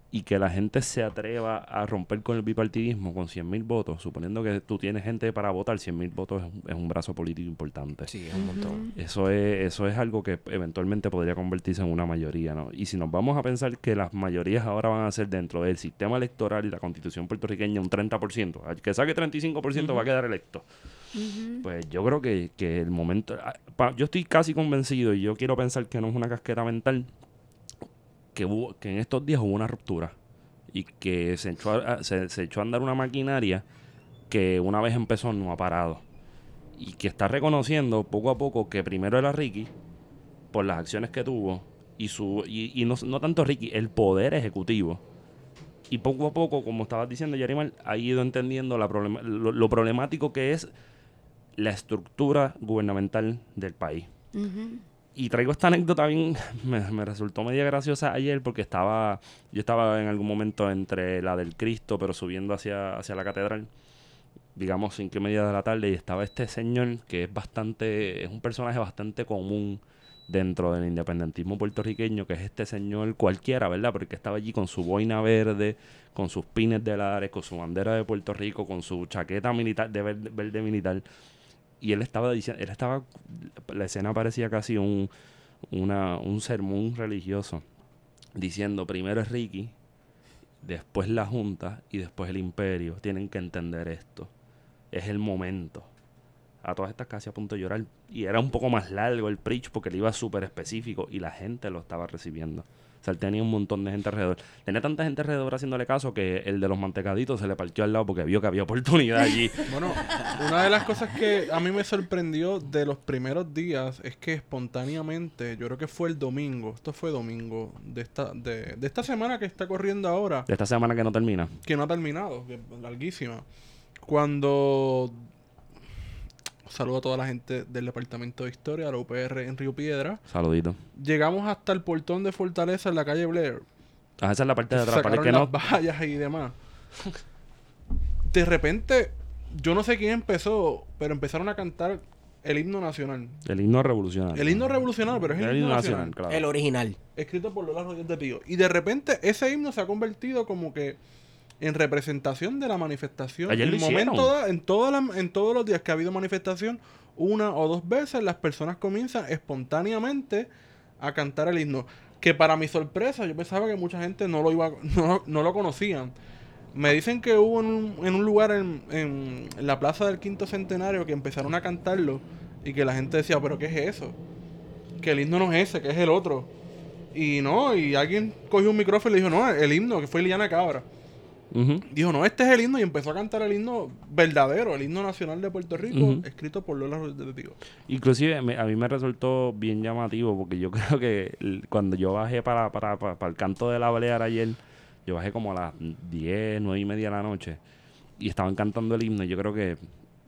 A: y que la gente se atreva a romper con el bipartidismo con 100.000 votos, suponiendo que tú tienes gente para votar, 100.000 votos es un, es un brazo político importante.
B: Sí, es un montón.
A: Eso es, eso es algo que eventualmente podría convertirse en una mayoría, ¿no? Y si nos vamos a pensar que las mayorías ahora van a ser dentro del sistema electoral y la constitución puertorriqueña un 30%, al que saque 35% va a quedar electo. Pues yo creo que, que el momento... ah, yo estoy casi convencido y yo quiero pensar que no es una casqueta mental, que, que en estos días hubo una ruptura y que se echó a, se, se echó a andar una maquinaria que una vez empezó no ha parado y que está reconociendo poco a poco que primero era Ricky por las acciones que tuvo y su y, y no, no tanto Ricky, el poder ejecutivo. Y poco a poco, como estabas diciendo, Yarimar, ha ido entendiendo la problema- lo problemático que es la estructura gubernamental del país. Y traigo esta anécdota bien, me, me resultó media graciosa ayer porque estaba, yo estaba en algún momento entre la del Cristo, pero subiendo hacia, hacia la catedral, digamos cinco y media de la tarde, y estaba este señor que es bastante, es un personaje bastante común dentro del independentismo puertorriqueño, que es este señor cualquiera, ¿verdad? Porque estaba allí con su boina verde, con sus pines de lares, con su bandera de Puerto Rico, con su chaqueta militar, de verde, verde militar. Y él estaba diciendo, él estaba, la escena parecía casi un, una, un sermón religioso, diciendo primero es Ricky, después la Junta y después el Imperio. Tienen que entender esto. Es el momento. A todas estas casi a punto de llorar. Y era un poco más largo el preach porque él iba súper específico y la gente lo estaba recibiendo. Sea, él tenía un montón de gente alrededor. Tenía tanta gente alrededor haciéndole caso que el de los mantecaditos se le partió al lado porque vio que había oportunidad allí.
C: Bueno, una de las cosas que a mí me sorprendió de los primeros días es que espontáneamente, yo creo que fue el domingo, esto fue domingo de esta, de, de esta semana que está corriendo ahora,
A: De esta semana que no termina.
C: que no ha terminado, que es larguísima. Cuando saludo a toda la gente del departamento de historia, la UPR en Río Piedra,
A: Saludito.
C: llegamos hasta el portón de Fortaleza en la calle Blair.
A: Ah, esa es la parte de atrás. Para el
C: sacaron
A: que
C: las
A: no,
C: vallas y demás. De repente, yo no sé quién empezó, pero empezaron a cantar el himno nacional.
A: el himno revolucionario.
C: El himno revolucionario, pero es el, himno nacional.
A: claro.
B: El original.
C: Escrito por Lola Rodríguez de Pío. Y de repente ese himno se ha convertido como que en representación de la manifestación.
A: Ayer
C: en momento da- en, toda la- en todos los días que ha habido manifestación, una o dos veces las personas comienzan espontáneamente a cantar el himno. Que para mi sorpresa, yo pensaba que mucha gente no lo iba, no, no lo conocían. Me dicen que hubo en un, en un lugar en, en la plaza del quinto centenario que empezaron a cantarlo y que la gente decía, pero ¿qué es eso? Que el himno no es ese, que es el otro. Y no, y alguien cogió un micrófono y le dijo, no, el himno, que fue Liliana Cabra. Dijo, no, este es el himno y empezó a cantar el himno verdadero, el himno nacional de Puerto Rico, escrito por Lola Rodríguez.
A: Inclusive me- a mí me resultó bien llamativo porque yo creo que el- cuando yo bajé para, para, para, para el canto de la balear ayer, yo bajé como a las 10, 9 y media de la noche y estaban cantando el himno. y Yo creo que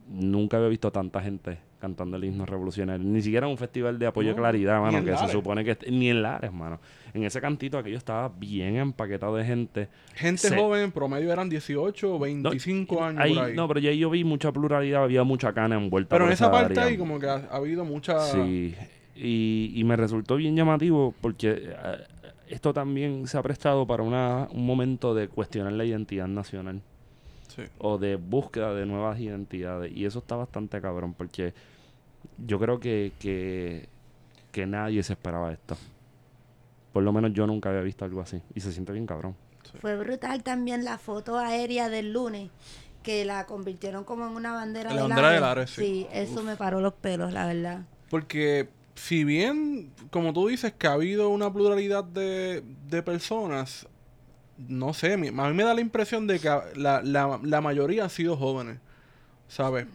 A: nunca había visto tanta gente cantando el himno revolucionario. Ni siquiera en un festival de apoyo a Claridad, mano, que se supone que... Ni en Lares, mano. En ese cantito aquello estaba bien empaquetado de gente.
C: Gente
A: Se-
C: joven, en promedio eran 18 o 25 años
A: Ahí-
C: por ahí.
A: No, pero ya yo vi mucha pluralidad, había mucha cana envuelta.
C: pero en esa parte
A: área.
C: ahí como que ha, ha habido mucha...
A: Sí, y, y me resultó bien llamativo porque eh, esto también se ha prestado para una, un momento de cuestionar la identidad nacional
C: Sí.
A: o de búsqueda de nuevas identidades. Y eso está bastante cabrón porque yo creo que, que, que nadie se esperaba esto. Por lo menos yo nunca había visto algo así. Y se siente bien cabrón.
D: Fue brutal también la foto aérea del lunes, que la convirtieron como en una bandera
C: La
D: de
C: bandera de
D: Lares.
C: Lares, sí.
D: eso me paró los pelos, la verdad.
C: Porque si bien, como tú dices, que ha habido una pluralidad de, de personas, no sé, mi- a mí me da la impresión de que la, la, la mayoría han sido jóvenes, ¿sabes?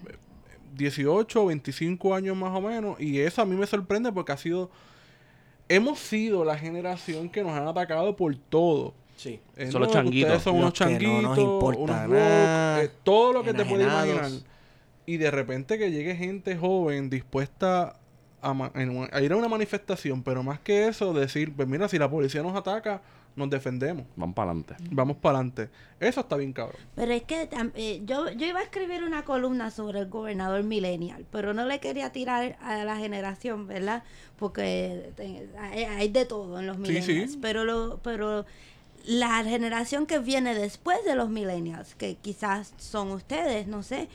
C: 18 o 25 años más o menos, y eso a mí me sorprende porque ha sido... Hemos sido la generación que nos han atacado por todo.
B: Sí.
C: Eh,
A: Son los changuitos.
C: Ustedes son
B: Los
C: unos
B: que no nos importa
C: unos
B: nada,
C: eh, todo lo que te puedes imaginar. Y de repente que llegue gente joven dispuesta a, a ir a una manifestación, pero más que eso, decir, pues mira, si la policía nos ataca, nos defendemos.
A: Van para adelante.
C: Vamos para adelante. Eso está bien cabrón.
D: Pero es que eh, yo, yo iba a escribir una columna sobre el gobernador millennial, pero no le quería tirar a la generación, ¿verdad? Porque te- hay, hay de todo en los
C: Sí, sí.
D: millennials. Pero, lo, pero la generación que viene después de los millennials, que quizás son ustedes, no sé,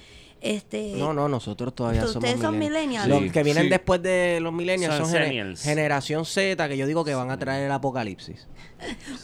D: este...
B: No, no, nosotros todavía somos
D: Ustedes son
B: millennials.
D: millennials.
B: Los que vienen
C: Sí.
B: después de los millennials
A: Son
B: son, generación Z, que yo digo que van a traer el apocalipsis.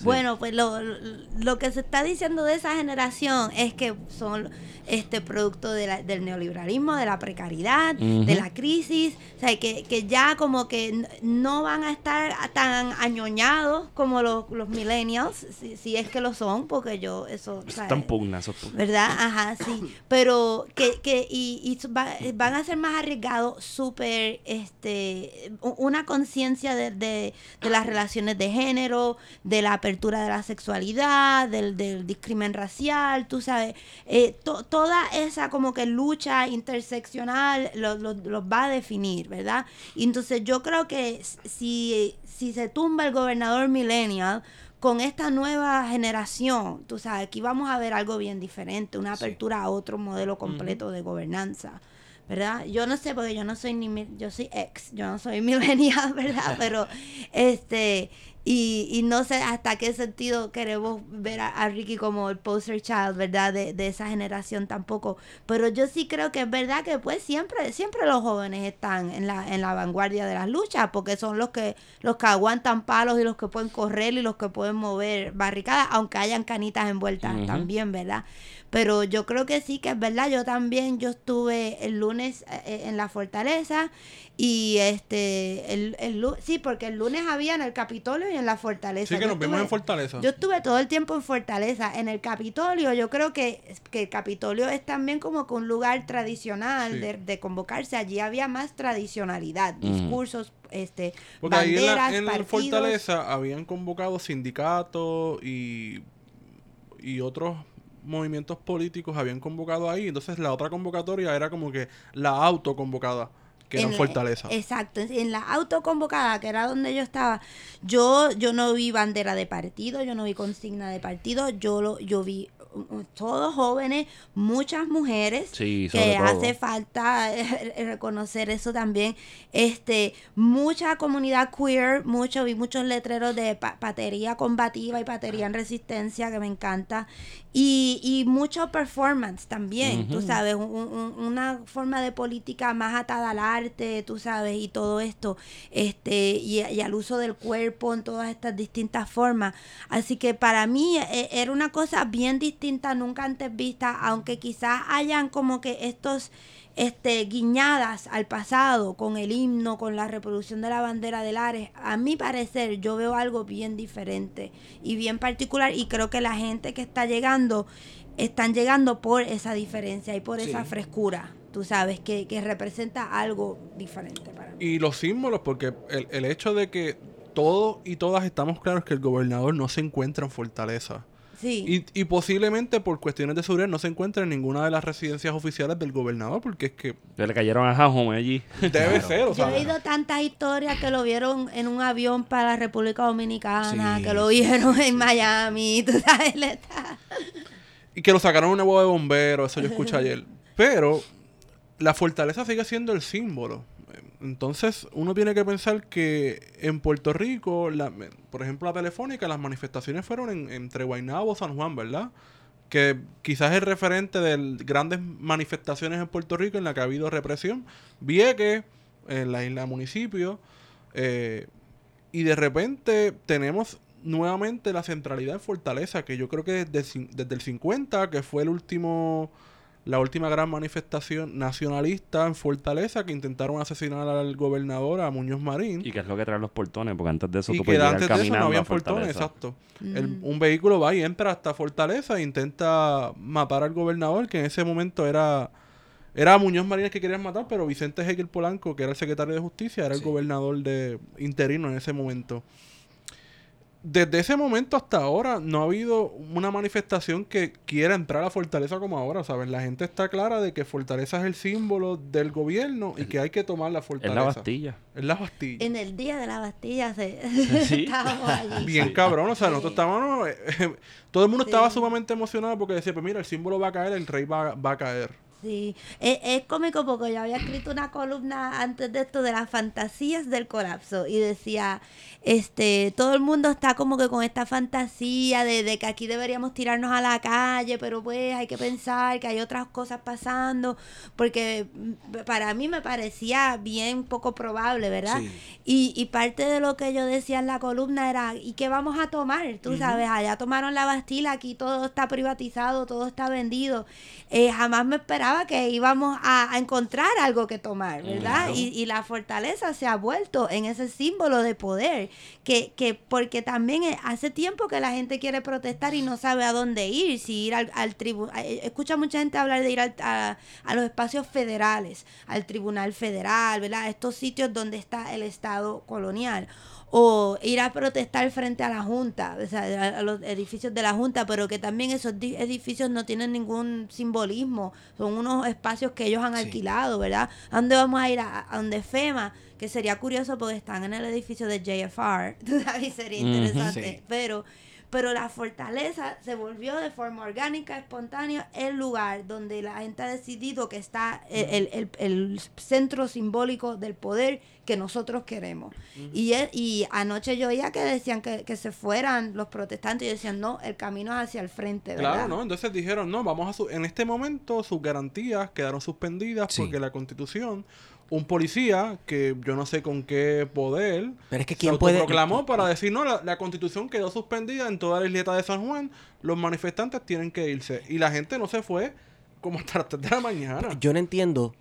D: Bueno, pues lo, lo que se está diciendo de esa generación es que son este producto de la- del neoliberalismo, de la precariedad, de la crisis, o sea, que, que ya como que no van a estar tan añoñados como los, los millennials, si, si es que lo son, porque yo eso... o sea,
A: Están pugnas.
D: ¿Verdad? Ajá, sí. Pero que, que y, y va- van a ser más arriesgados, súper, este, una conciencia de, de, de las relaciones de género, de la apertura de la sexualidad, del, del discrimen racial, tú sabes, eh, to- toda esa como que lucha interseccional lo- lo- los va a definir, ¿verdad? Y entonces yo creo que si, si se tumba el gobernador millennial, con esta nueva generación, tú sabes, aquí vamos a ver algo bien diferente, una apertura a otro modelo completo de gobernanza, ¿verdad? Yo no sé, porque yo no soy ni, yo soy ex, yo no soy millennial, ¿verdad? Pero, este, y, y no sé hasta qué sentido queremos ver a, a Ricky como el poster child, ¿verdad? De, de esa generación tampoco. Pero yo sí creo que es verdad que pues siempre, siempre los jóvenes están en la, en la vanguardia de las luchas, porque son los que, los que aguantan palos y los que pueden correr y los que pueden mover barricadas, aunque hayan canitas envueltas también, ¿verdad? Pero yo creo que sí que es verdad. Yo también, yo estuve el lunes eh, eh, en la fortaleza y este, el, el sí, porque el lunes había en el Capitolio y en la fortaleza.
C: Sí que
D: Yo
C: nos vimos en
D: estuve-
C: Fortaleza.
D: yo estuve todo el tiempo en Fortaleza, en el Capitolio. Yo creo que, que el Capitolio es también como que un lugar tradicional
C: Sí.
D: de, de convocarse. Allí había más tradicionalidad,
A: Ujú.
D: discursos, este,
C: Porque ahí en, la,
D: banderas,
C: en la. Fortaleza habían convocado sindicatos y, y otros movimientos políticos habían convocado ahí. Entonces la otra convocatoria era como que la autoconvocada, que era en
D: la-
C: Fortaleza.
D: Exacto, en la autoconvocada, que era donde yo estaba, yo yo no vi bandera de partido, yo no vi consigna de partido, yo lo yo vi todos jóvenes, muchas mujeres,
A: Sí,
D: que
A: todo.
D: hace falta reconocer eso también. Este, mucha comunidad queer, mucho, vi muchos letreros de pa- patería combativa y patería en resistencia, que me encanta. Y, y mucho performance también, tú
A: Ujú.
D: sabes, un- un- una forma de política más atada al arte, tú sabes, y todo esto, este, y, y al uso del cuerpo en todas estas distintas formas. Así que para mí eh, era una cosa bien distinta, nunca antes vista, aunque quizás hayan como que estos este, guiñadas al pasado con el himno, con la reproducción de la bandera de Lares. A mi parecer, yo veo algo bien diferente y bien particular y creo que la gente que está llegando están llegando por esa diferencia y por esa frescura, tú sabes, que, que representa algo diferente para mí.
C: Y los símbolos, porque el, el hecho de que todos y todas estamos claros que el gobernador no se encuentra en Fortaleza.
D: Sí.
C: Y, y posiblemente por cuestiones de seguridad no se encuentra en ninguna de las residencias oficiales del gobernador, porque es que
A: le cayeron a Jajome allí.
C: debe ser, o
D: Yo
C: sea,
D: he oído tantas historias que lo vieron en un avión para la República Dominicana,
B: Sí,
D: que lo vieron
B: sí,
D: en
B: sí.
D: Miami, tú sabes, le está-
C: y que lo sacaron una boda de bomberos, eso yo escuché ayer. Pero la fortaleza sigue siendo el símbolo. Entonces, uno tiene que pensar que en Puerto Rico, la- por ejemplo, la telefónica, las manifestaciones fueron en- entre Guaynabo San Juan, ¿verdad? Que quizás es referente de grandes manifestaciones en Puerto Rico en la que ha habido represión. Vieques, en la isla municipio. eh, y de repente tenemos nuevamente la centralidad en Fortaleza, que yo creo que desde, desde el 50, que fue el último la última gran manifestación nacionalista en Fortaleza que intentaron asesinar al gobernador, a Muñoz Marín.
A: Y que es lo que traen los portones, porque antes de eso
C: Y
A: tú
C: que antes de eso no había
A: a
C: portones, exacto. El-
D: Mm.
C: un vehículo va y entra hasta Fortaleza e intenta matar al gobernador, que en ese momento era era Muñoz Marín el que querían matar, pero Vicente Hegel Polanco, que era el secretario de Justicia, era el gobernador de interino en ese momento. Desde ese momento hasta ahora no ha habido una manifestación que quiera entrar a Fortaleza como ahora, ¿sabes? La gente está clara de que Fortaleza es el símbolo del gobierno y que hay que tomar la
A: Es
C: Fortaleza.
A: la Bastilla.
C: Es la Bastilla.
D: En el día de la Bastilla se,
A: Sí.
D: estábamos allí.
C: Bien cabrón, o sea, nosotros estábamos... eh, todo el mundo estaba sumamente emocionado porque decía, pues mira, el símbolo va a caer, el rey va, va a caer.
D: Sí, es, es cómico porque yo había escrito una columna antes de esto de las fantasías del colapso y decía, este, todo el mundo está como que con esta fantasía de, de que aquí deberíamos tirarnos a la calle, pero pues hay que pensar que hay otras cosas pasando, porque para mí me parecía bien poco probable, ¿verdad?
B: Sí.
D: Y, y parte de lo que yo decía en la columna era, ¿y qué vamos a tomar? Tú sabes, allá tomaron la Bastila, aquí todo está privatizado, todo está vendido. Eh, jamás me esperaba que íbamos a, a encontrar algo que tomar, ¿verdad? Y, y la fortaleza se ha vuelto en ese símbolo de poder, que, que porque también eh, hace tiempo que la gente quiere protestar y no sabe a dónde ir, si ir al, al tribunal. Escucha mucha gente hablar de ir al- a, a los espacios federales, al tribunal federal, ¿verdad? Estos sitios donde está el Estado colonial. O ir a protestar frente a la Junta, o sea, a, los edificios de la Junta, pero que también esos di- edificios no tienen ningún simbolismo, son unos espacios que ellos han
B: Sí.
D: alquilado, ¿verdad? ¿A dónde vamos a ir? A, a donde FEMA, que sería curioso porque están en el edificio de JFR, tú sabes, sería interesante,
B: Sí.
D: pero pero la fortaleza se volvió de forma orgánica, espontánea, el lugar donde la gente ha decidido que está el, el- el- el centro simbólico del poder que nosotros queremos. y, es- y anoche yo oía que decían que, que se fueran los protestantes y decían, no, el camino es hacia el frente, ¿verdad?
C: Claro, ¿no? Entonces dijeron, no, vamos a... su- en este momento sus garantías quedaron suspendidas
B: Sí.
C: porque la constitución, un policía que yo no sé con qué poder,
B: Pero es que
C: se
B: quién puede...
C: autoproclamó para decir, no, la, la constitución quedó suspendida en toda la isleta de San Juan, los manifestantes tienen que irse. Y la gente no se fue como hasta las 3 de la mañana.
B: Yo no entiendo.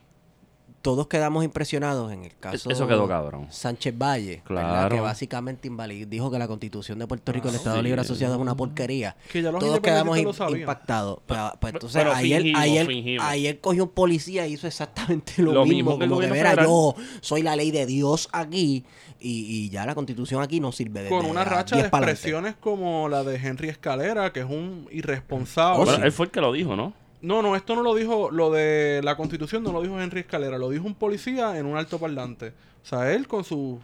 B: Todos quedamos impresionados en el caso
A: Eso quedó cabrón.
B: Sánchez Valle, ¿verdad?
A: Claro.
B: que básicamente invalid- dijo que la constitución de Puerto Rico, el
C: Ah,
B: Estado
A: sí.
B: Libre Asociado es una porquería.
C: Que ya los
B: Todos quedamos
C: independentistas lo
B: im-
C: sabían.
B: impactados. Pero, pues, entonces,
A: pero
B: ayer,
A: fingimos,
B: ayer,
A: fingimos.
B: ayer cogió un policía y hizo exactamente lo,
A: Lo
B: mismo.
A: mismo que el
B: como que,
A: gobierno
B: mira,
A: federal".
B: yo soy la ley de Dios aquí y, y ya la constitución aquí no sirve de
C: Con
B: de
C: una racha de
B: 10 pa'lante.
C: expresiones como la de Henry Escalera, que es un irresponsable.
B: Oh, sí.
A: él fue el que lo dijo, ¿no?
C: No, no, esto no lo dijo, lo de la constitución no lo dijo Henry Escalera, lo dijo un policía en un alto parlante. O sea, él con sus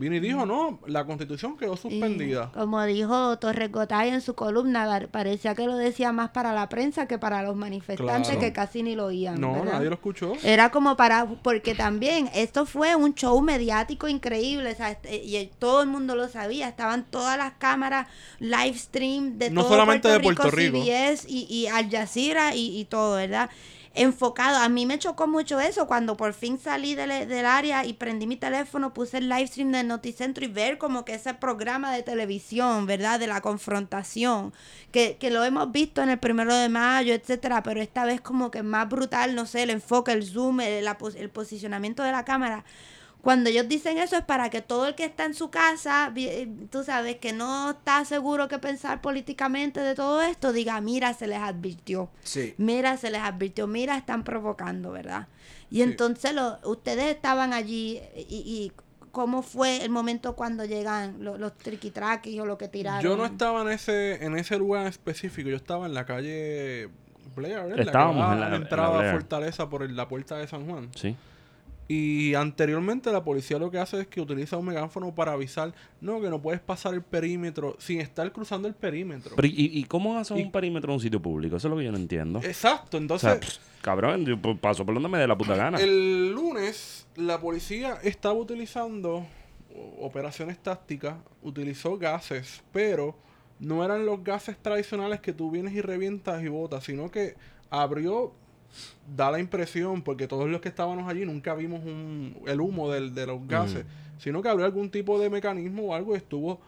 C: Vino y dijo, no, la constitución quedó
D: Y
C: suspendida.
D: como dijo Torres Gotay en su columna, parecía que lo decía más para la prensa que para los manifestantes
C: Claro.
D: que casi ni lo oían.
C: No,
D: ¿verdad?
C: nadie lo escuchó.
D: Era como para, porque también esto fue un show mediático increíble, o sea, este- y todo el mundo lo sabía, estaban todas las cámaras live stream de
C: No
D: todo
C: solamente
D: Puerto
C: de Puerto Rico.
D: CBS y, y Al Jazeera y, y todo, ¿verdad? Enfocado, a mí me chocó mucho eso cuando por fin salí del, del área y prendí mi teléfono, puse el live stream del Noticentro y ver como que ese programa de televisión, ¿verdad? De la confrontación, que, que lo hemos visto en el primero de mayo, etcétera, pero esta vez como que más brutal, no sé, el enfoque, el zoom, el, el posicionamiento de la cámara. Cuando ellos dicen eso es para que todo el que está en su casa, eh, tú sabes, que no está seguro que pensar políticamente de todo esto, diga, mira, se les advirtió.
B: Sí.
D: Mira, se les advirtió, mira, están provocando, ¿verdad? Y
C: Sí.
D: entonces lo, ustedes estaban allí y, y cómo fue el momento cuando llegan los, los triquitraquis o lo que tiraron.
C: Yo no estaba en ese, en ese lugar específico, yo estaba en la calle Blair, ¿verdad?
A: Estábamos
C: la, que
A: en la-
C: la
A: en la
C: entrada a. Fortaleza por el- la puerta de San Juan.
A: Sí.
C: Y anteriormente la policía lo que hace es que utiliza un megáfono para avisar, no, que no puedes pasar el perímetro sin estar cruzando el perímetro.
A: Pero, ¿y, y cómo hacen
C: Y-
A: un perímetro en un sitio público? Eso es lo que yo no entiendo.
C: Exacto,
A: o
C: entonces...
A: sea, pff, cabrón, yo paso por donde me dé la puta gana.
C: El lunes la policía estaba utilizando operaciones tácticas, utilizó gases, pero no eran los gases tradicionales que tú vienes y revientas y botas, sino que abrió, da la impresión, porque todos los que estábamos allí nunca vimos un- el humo del- de los gases, sino que abrió algún tipo de mecanismo o algo y estuvo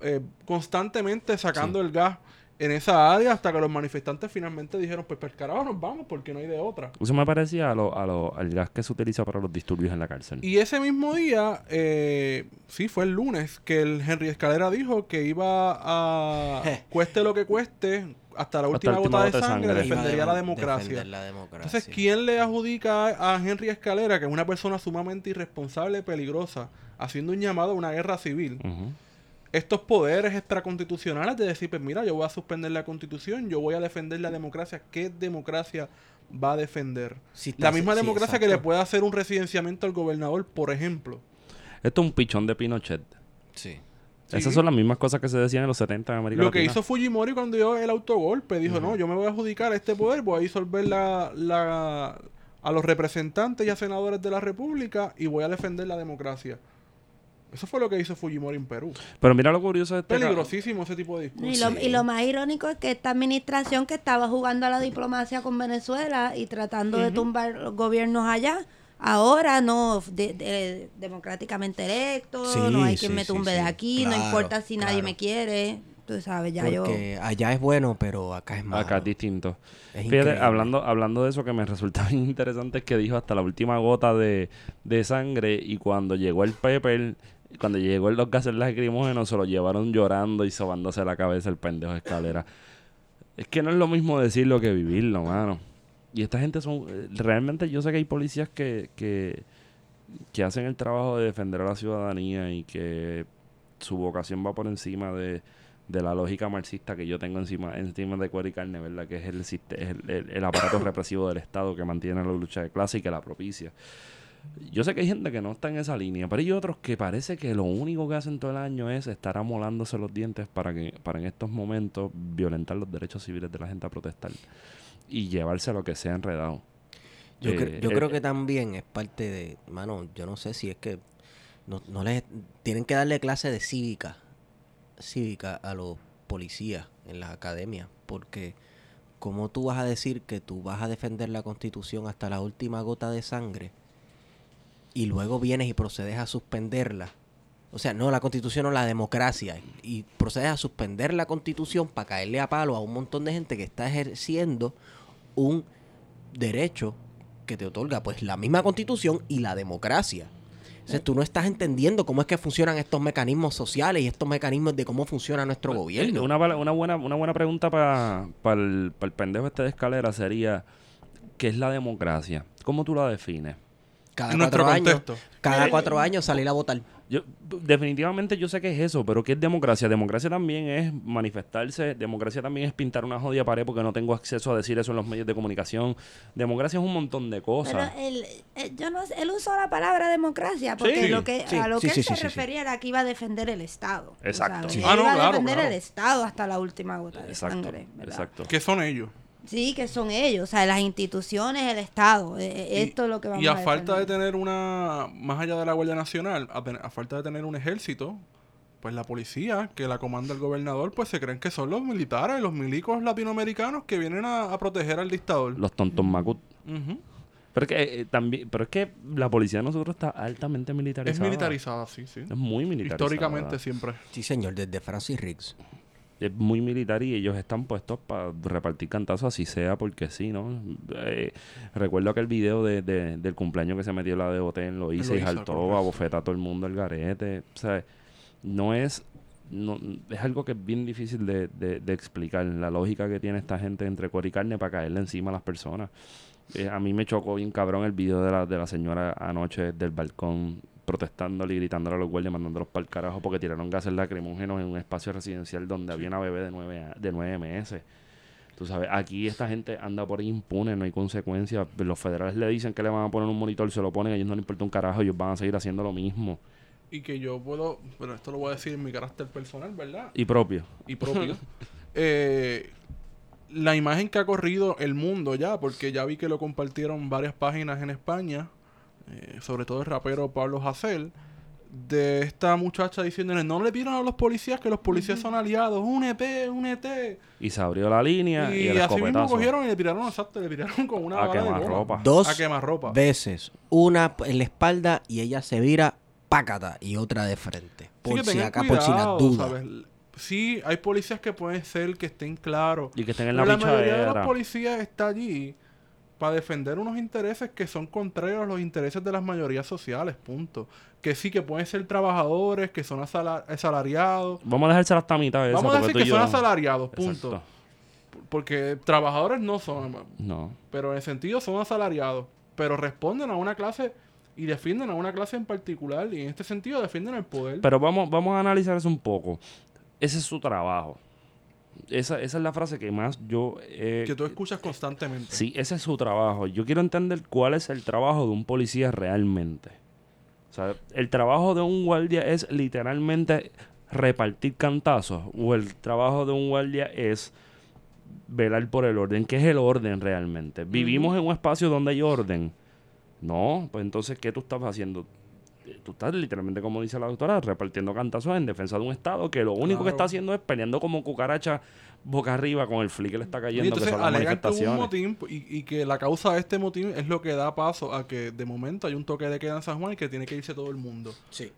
C: eh, constantemente sacando el gas en esa área hasta que los manifestantes finalmente dijeron, pues, pues carajo, nos vamos porque no hay de otra.
A: Eso me parecía a lo, a lo- al gas que se utiliza para los disturbios en la cárcel.
C: Y ese mismo día, eh, sí, fue el lunes, que el Henry Escalera dijo que iba a, cueste lo que cueste, hasta la última, gota, de sangre,
A: sangre.
C: defendería la democracia.
B: defender la democracia.
C: Entonces, ¿quién le adjudica a, Henry Escalera, que es una persona sumamente irresponsable y peligrosa, haciendo un llamado a una guerra civil? Estos poderes extraconstitucionales de decir, pues mira, yo voy a suspender la constitución, yo voy a defender la democracia. ¿Qué democracia va a defender?
B: Sí, está-
C: La misma
B: sí,
C: democracia que le puede hacer un residenciamiento al gobernador, por ejemplo.
A: Esto es un pichón de Pinochet.
B: Sí.
C: Sí.
A: Esas son las mismas cosas que se decían en los 70 en América
C: Lo que
A: Latina.
C: hizo Fujimori cuando dio el autogolpe, dijo, no, yo me voy a adjudicar este poder, voy a disolver la, la- a los representantes y a senadores de la República y voy a defender la democracia. Eso fue lo que hizo Fujimori en Perú.
A: Pero mira lo curioso de este
C: Peligrosísimo ese tipo de discurso.
D: Y lo,
B: Sí.
D: y lo más irónico es que esta administración que estaba jugando a la diplomacia con Venezuela y tratando de tumbar los gobiernos allá, ahora no, de- de- democráticamente electo,
B: Sí,
D: no hay
B: sí,
D: quien me tumbe
B: sí.
D: de aquí, no importa si nadie
B: claro.
D: me quiere, tú sabes, ya yo...
B: Porque allá es bueno, pero acá es malo.
A: Acá es distinto.
B: Es
A: Fíjate,
B: increíble.
A: hablando, hablando de eso que me resulta bien interesante es que dijo hasta la última gota de, de sangre y cuando llegó el pepper, cuando llegó el los gases lacrimógenos se lo llevaron llorando y sobándose la cabeza el pendejo de escalera. Es que no es lo mismo decirlo que vivirlo, mano. Y esta gente son... Realmente yo sé que hay policías que, que, que hacen el trabajo de defender a la ciudadanía y que su vocación va por encima de, de la lógica marxista que yo tengo encima, encima de cuero y carne, ¿verdad? Que es el, el, el- el aparato represivo del Estado que mantiene la lucha de clase y que la propicia. Yo sé que hay gente que no está en esa línea, pero hay otros que parece que lo único que hacen todo el año es estar amolándose los dientes para que para en estos momentos violentar los derechos civiles de la gente a protestar y llevarse lo que sea enredado.
B: Yo,
A: Eh,
B: cre- yo
A: eh,
B: creo que también es parte de, mano, yo no sé si es que no, no les tienen que darle clase de cívica, cívica a los policías en las academias, porque ¿cómo tú vas a decir que tú vas a defender la constitución hasta la última gota de sangre y luego vienes y procedes a suspenderla? O sea, no la constitución o la democracia. Y procedes a suspender la constitución para caerle a palo a un montón de gente que está ejerciendo un derecho que te otorga pues la misma constitución y la democracia. Entonces tú no estás entendiendo cómo es que funcionan estos mecanismos sociales y estos mecanismos de cómo funciona nuestro gobierno.
A: Una, vala- una buena, una buena pregunta para el, pa el pendejo este de escalera sería, ¿qué es la democracia? ¿Cómo tú la defines?
B: Cada
C: En nuestro
B: cuatro años,
C: contexto.
B: cada cuatro años salir a votar.
A: Yo, definitivamente yo sé que es eso, pero ¿qué es democracia? Democracia también es manifestarse, democracia también es pintar una jodida pared porque no tengo acceso a decir eso en los medios de comunicación. Democracia es un montón de
D: Pero
A: cosas.
D: él, eh, yo no él usó la palabra democracia porque
A: Sí.
D: lo que,
B: Sí,
D: a lo
B: sí,
D: que
B: sí,
D: él se
B: sí, sí, sí.
D: refería era que iba a defender el Estado.
A: Exacto.
C: Ah, no,
D: iba a
C: claro,
D: defender
C: claro.
D: el Estado hasta la última gota de
A: exacto,
D: sangre. ¿verdad?
A: exacto.
C: ¿Qué son ellos?
D: Sí, que son ellos, o sea, las instituciones, el Estado. eh, eh,
C: Y-
D: esto es lo que vamos
C: Y a,
D: a
C: falta de tener una, más allá de la Guardia Nacional, a, ten- a falta de tener un ejército, pues la policía, que la comanda el gobernador, pues se creen que son los militares, los milicos latinoamericanos que vienen a, a proteger al dictador.
A: Los tontos macut.
C: Ujú.
A: Pero es que eh, también, pero es que la policía de nosotros está altamente
C: Es
A: militarizada.
C: militarizada, sí, sí.
A: Es muy militarizada.
C: Históricamente siempre.
B: Sí, señor, desde Francis Riggs.
A: Es muy militar y ellos están puestos para repartir cantazos así sea porque sí, ¿no? Eh, recuerdo aquel video de, de- del cumpleaños que se metió la de Boten, lo hice y saltó a bofeta a todo el mundo el garete. O sea, no es... No, es algo que es bien difícil de, de- de explicar la lógica que tiene esta gente entre cuero y carne para caerle encima a las personas. Eh, a mí me chocó bien cabrón el video de la, de la señora anoche del balcón protestándole y gritándole a los guardias, mandándolos para el carajo porque tiraron gases lacrimógenos en un espacio residencial donde había una bebé de nueve, de nueve meses. Tú sabes, aquí esta gente anda por ahí impune, no hay consecuencias. Los federales le dicen que le van a poner un monitor, se lo ponen, a ellos no les importa un carajo, ellos van a seguir haciendo lo mismo.
C: Y que yo puedo, pero esto lo voy a decir en mi carácter personal, ¿verdad?
A: Y propio.
C: y propio. Eh, la imagen que ha corrido el mundo ya, porque ya vi que lo compartieron varias páginas en España, eh, sobre todo el rapero Pablo Hasél, de esta muchacha diciéndole, no le pidieron a los policías que los policías son aliados, únete, únete.
A: Y se abrió la línea y,
C: Y,
A: el
C: así mismo cogieron y le tiraron, exacto, le tiraron con una
A: A
C: bala de goma.
A: quemarropa.
B: Dos
C: A quemarropa.
B: veces. Una en la espalda y ella se vira pácata y otra de frente. Por
C: que
B: si acá, por si las
C: cuidado,
B: dudas.
C: ¿sabes? Sí, hay policías que pueden ser que estén claros.
A: Y que estén en la
C: la mayoría de los policías está allí para defender unos intereses que son contrarios a los intereses de las mayorías sociales, punto. Que sí, que pueden ser trabajadores, que son asala- asalariados.
A: Vamos a dejarse hasta mitad esa,
C: Vamos a decir que son asalariados, punto.
A: Exacto.
C: Porque trabajadores no son,
A: No.
C: pero en el sentido son asalariados. Pero responden a una clase y defienden a una clase en particular y en este sentido defienden el poder.
A: Pero vamos, vamos a analizar eso un poco. Ese es su trabajo. Esa, esa es la frase que más yo... eh,
C: que tú escuchas constantemente.
A: Sí, ese es su trabajo. Yo quiero entender cuál es el trabajo de un policía realmente. O sea, el trabajo de un guardia es literalmente repartir cantazos o el trabajo de un guardia es velar por el orden. ¿Qué es el orden realmente? ¿Vivimos en un espacio donde hay orden? No, pues entonces, ¿qué tú estás haciendo? Tú estás literalmente, como dice la doctora, repartiendo cantazos en defensa de un Estado que lo único que está haciendo es peleando como cucaracha boca arriba con el fli que le está
C: Y
A: cayendo, que
C: entonces
A: son las
C: alegan que un motín y, y que la causa de este motín es lo que da paso a que de momento hay un toque de queda en San Juan y que tiene que irse todo el mundo.
B: Sí.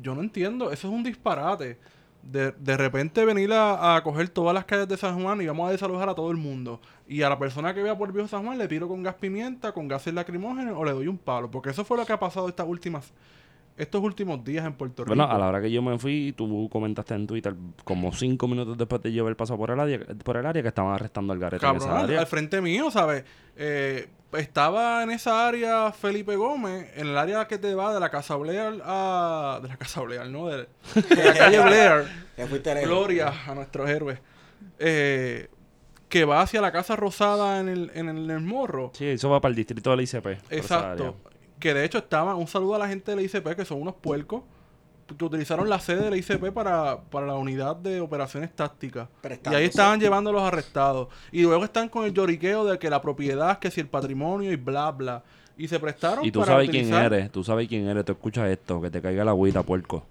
C: Yo no entiendo, eso es un disparate. De, de repente venir a, a coger todas las calles de San Juan y vamos a desalojar a todo el mundo. Y a la persona que vea por Viejo San Juan le tiro con gas pimienta, con gases lacrimógenos o le doy un palo. Porque eso fue lo que ha pasado estas últimas, estos últimos días en Puerto Rico.
A: Bueno, a la hora que yo me fui, tú comentaste en Twitter, como cinco minutos después de yo haber pasado por el área, por el área que estaban arrestando al garete en esa
C: al,
A: área.
C: al frente mío, ¿sabes? Eh, estaba en esa área Felipe Gómez, en el área que te va de la Casa Blair a... De la Casa Blair, ¿no? De, de la calle Blair. Gloria a nuestros héroes. Eh, que va hacia la Casa Rosada en el, en el, en el Morro.
A: Sí, eso va para el distrito de la ICP.
C: Exacto. Que de hecho estaban... Un saludo a la gente de la ICP, que son unos puercos, que utilizaron la sede de la ICP para, para la unidad de operaciones tácticas. Y ahí estaban llevando a los arrestados. Y luego están con el lloriqueo de que la propiedad, que si el patrimonio y bla, bla. Y se prestaron
A: Y tú
C: para
A: sabes quién eres, tú sabes quién eres, tú escuchas esto, que te caiga la agüita, puerco.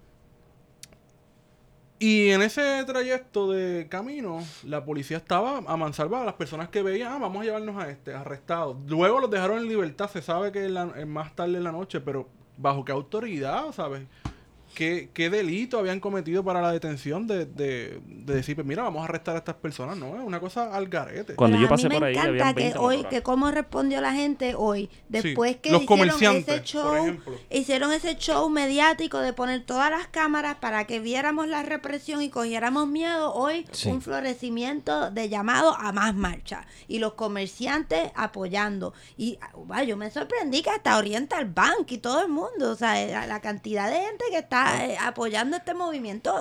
C: Y en ese trayecto de camino, la policía estaba a mansalva a las personas que veían, ah, vamos a llevarnos a este, arrestados. Luego los dejaron en libertad, se sabe que en la- más tarde en la noche, pero ¿bajo qué autoridad, sabes? ¿Qué, qué delito habían cometido para la detención de, de, de decir, pues mira, vamos a arrestar a estas personas? No, es una cosa al garete.
A: Cuando
D: Pero
A: yo
D: a
A: pasé
D: mí
A: por
D: me
A: ahí,
D: encanta que
A: 20
D: hoy, que cómo respondió la gente hoy, después que
C: Los
D: hicieron
C: comerciantes,
D: ese show,
C: por
D: hicieron ese show mediático de poner todas las cámaras para que viéramos la represión y cogiéramos miedo, hoy
B: Sí.
D: un florecimiento de llamado a más marcha y los comerciantes apoyando y ah, yo me sorprendí que hasta Oriental Bank y todo el mundo, o sea, la, la cantidad de gente que está está eh, apoyando este movimiento.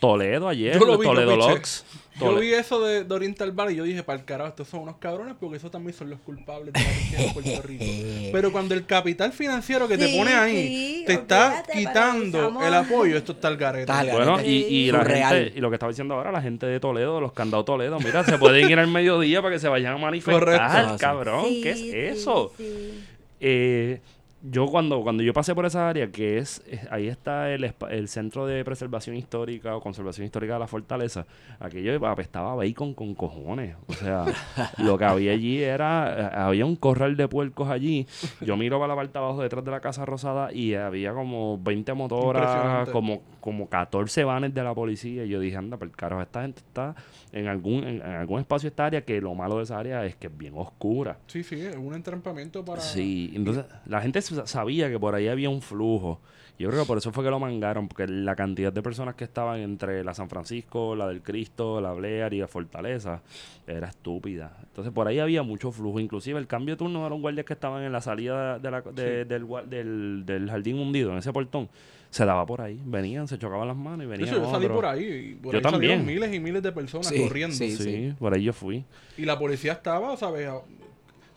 A: Toledo ayer,
C: Yo lo vi,
A: Toledo. Locks.
C: Yo vi eso de, de Oriental y yo dije, para el carajo, estos son unos cabrones porque esos también son los culpables de la crisis en Puerto Rico. Pero cuando el capital financiero que te pone ahí
D: sí,
C: te está quitando el apoyo, esto está al garete.
A: Bueno, y, y la
B: Surreal.
A: gente, y lo que estaba diciendo ahora, la gente de Toledo, los candados Toledo, mira, se pueden ir al mediodía para que se vayan a manifestar,
C: Correcto.
B: Ah,
A: cabrón,
D: Sí,
A: ¿qué es
D: sí,
A: eso?
D: sí.
A: Eh, yo cuando, cuando yo pasé por esa área, que es, es- ahí está el, espa- el Centro de Preservación Histórica o Conservación Histórica de la Fortaleza, aquello apestaba a bacon con cojones. O sea, lo que había allí era, había un corral de puercos allí. Yo miro para la parte abajo detrás de la Casa Rosada y había como 20 motoras, como, como 14 vanes de la policía. Y yo dije, anda, pero carajo, esta gente está en algún, en, en algún espacio de esta área que lo malo de esa área es que es bien oscura.
C: Sí, sí, es un entrampamiento para...
A: Sí, entonces la gente sabía que por ahí había un flujo. Yo creo que por eso fue que lo mangaron, porque la cantidad de personas que estaban entre la San Francisco, la del Cristo, la Blair y la Fortaleza era estúpida. Entonces por ahí había mucho flujo. Inclusive el cambio de turno eran guardias que estaban en la salida de la- de- del, del, del jardín hundido, en ese portón. Se daba por ahí. Venían, se chocaban las manos y venían
C: hecho, yo salí por ahí y por
A: Yo
C: ahí salieron
A: también.
C: miles y miles de personas
B: Sí,
C: corriendo.
B: sí.
A: Sí, por ahí yo fui.
C: Y la policía estaba, ¿sabes?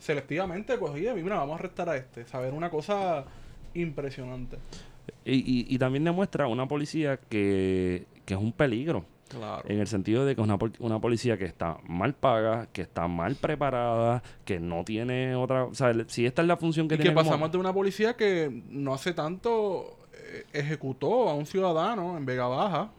C: A- Selectivamente cogía, mira, vamos a arrestar a este. Saber una cosa impresionante.
A: Y, y, y también demuestra una policía que, que es un peligro.
C: Claro.
A: En el sentido de que es una, una policía que está mal paga, que está mal preparada, que no tiene otra... O sea, si esta es la función que
C: Y que
A: tiene como-
C: pasamos de una policía que no hace tanto eh, ejecutó a un ciudadano en Vega Baja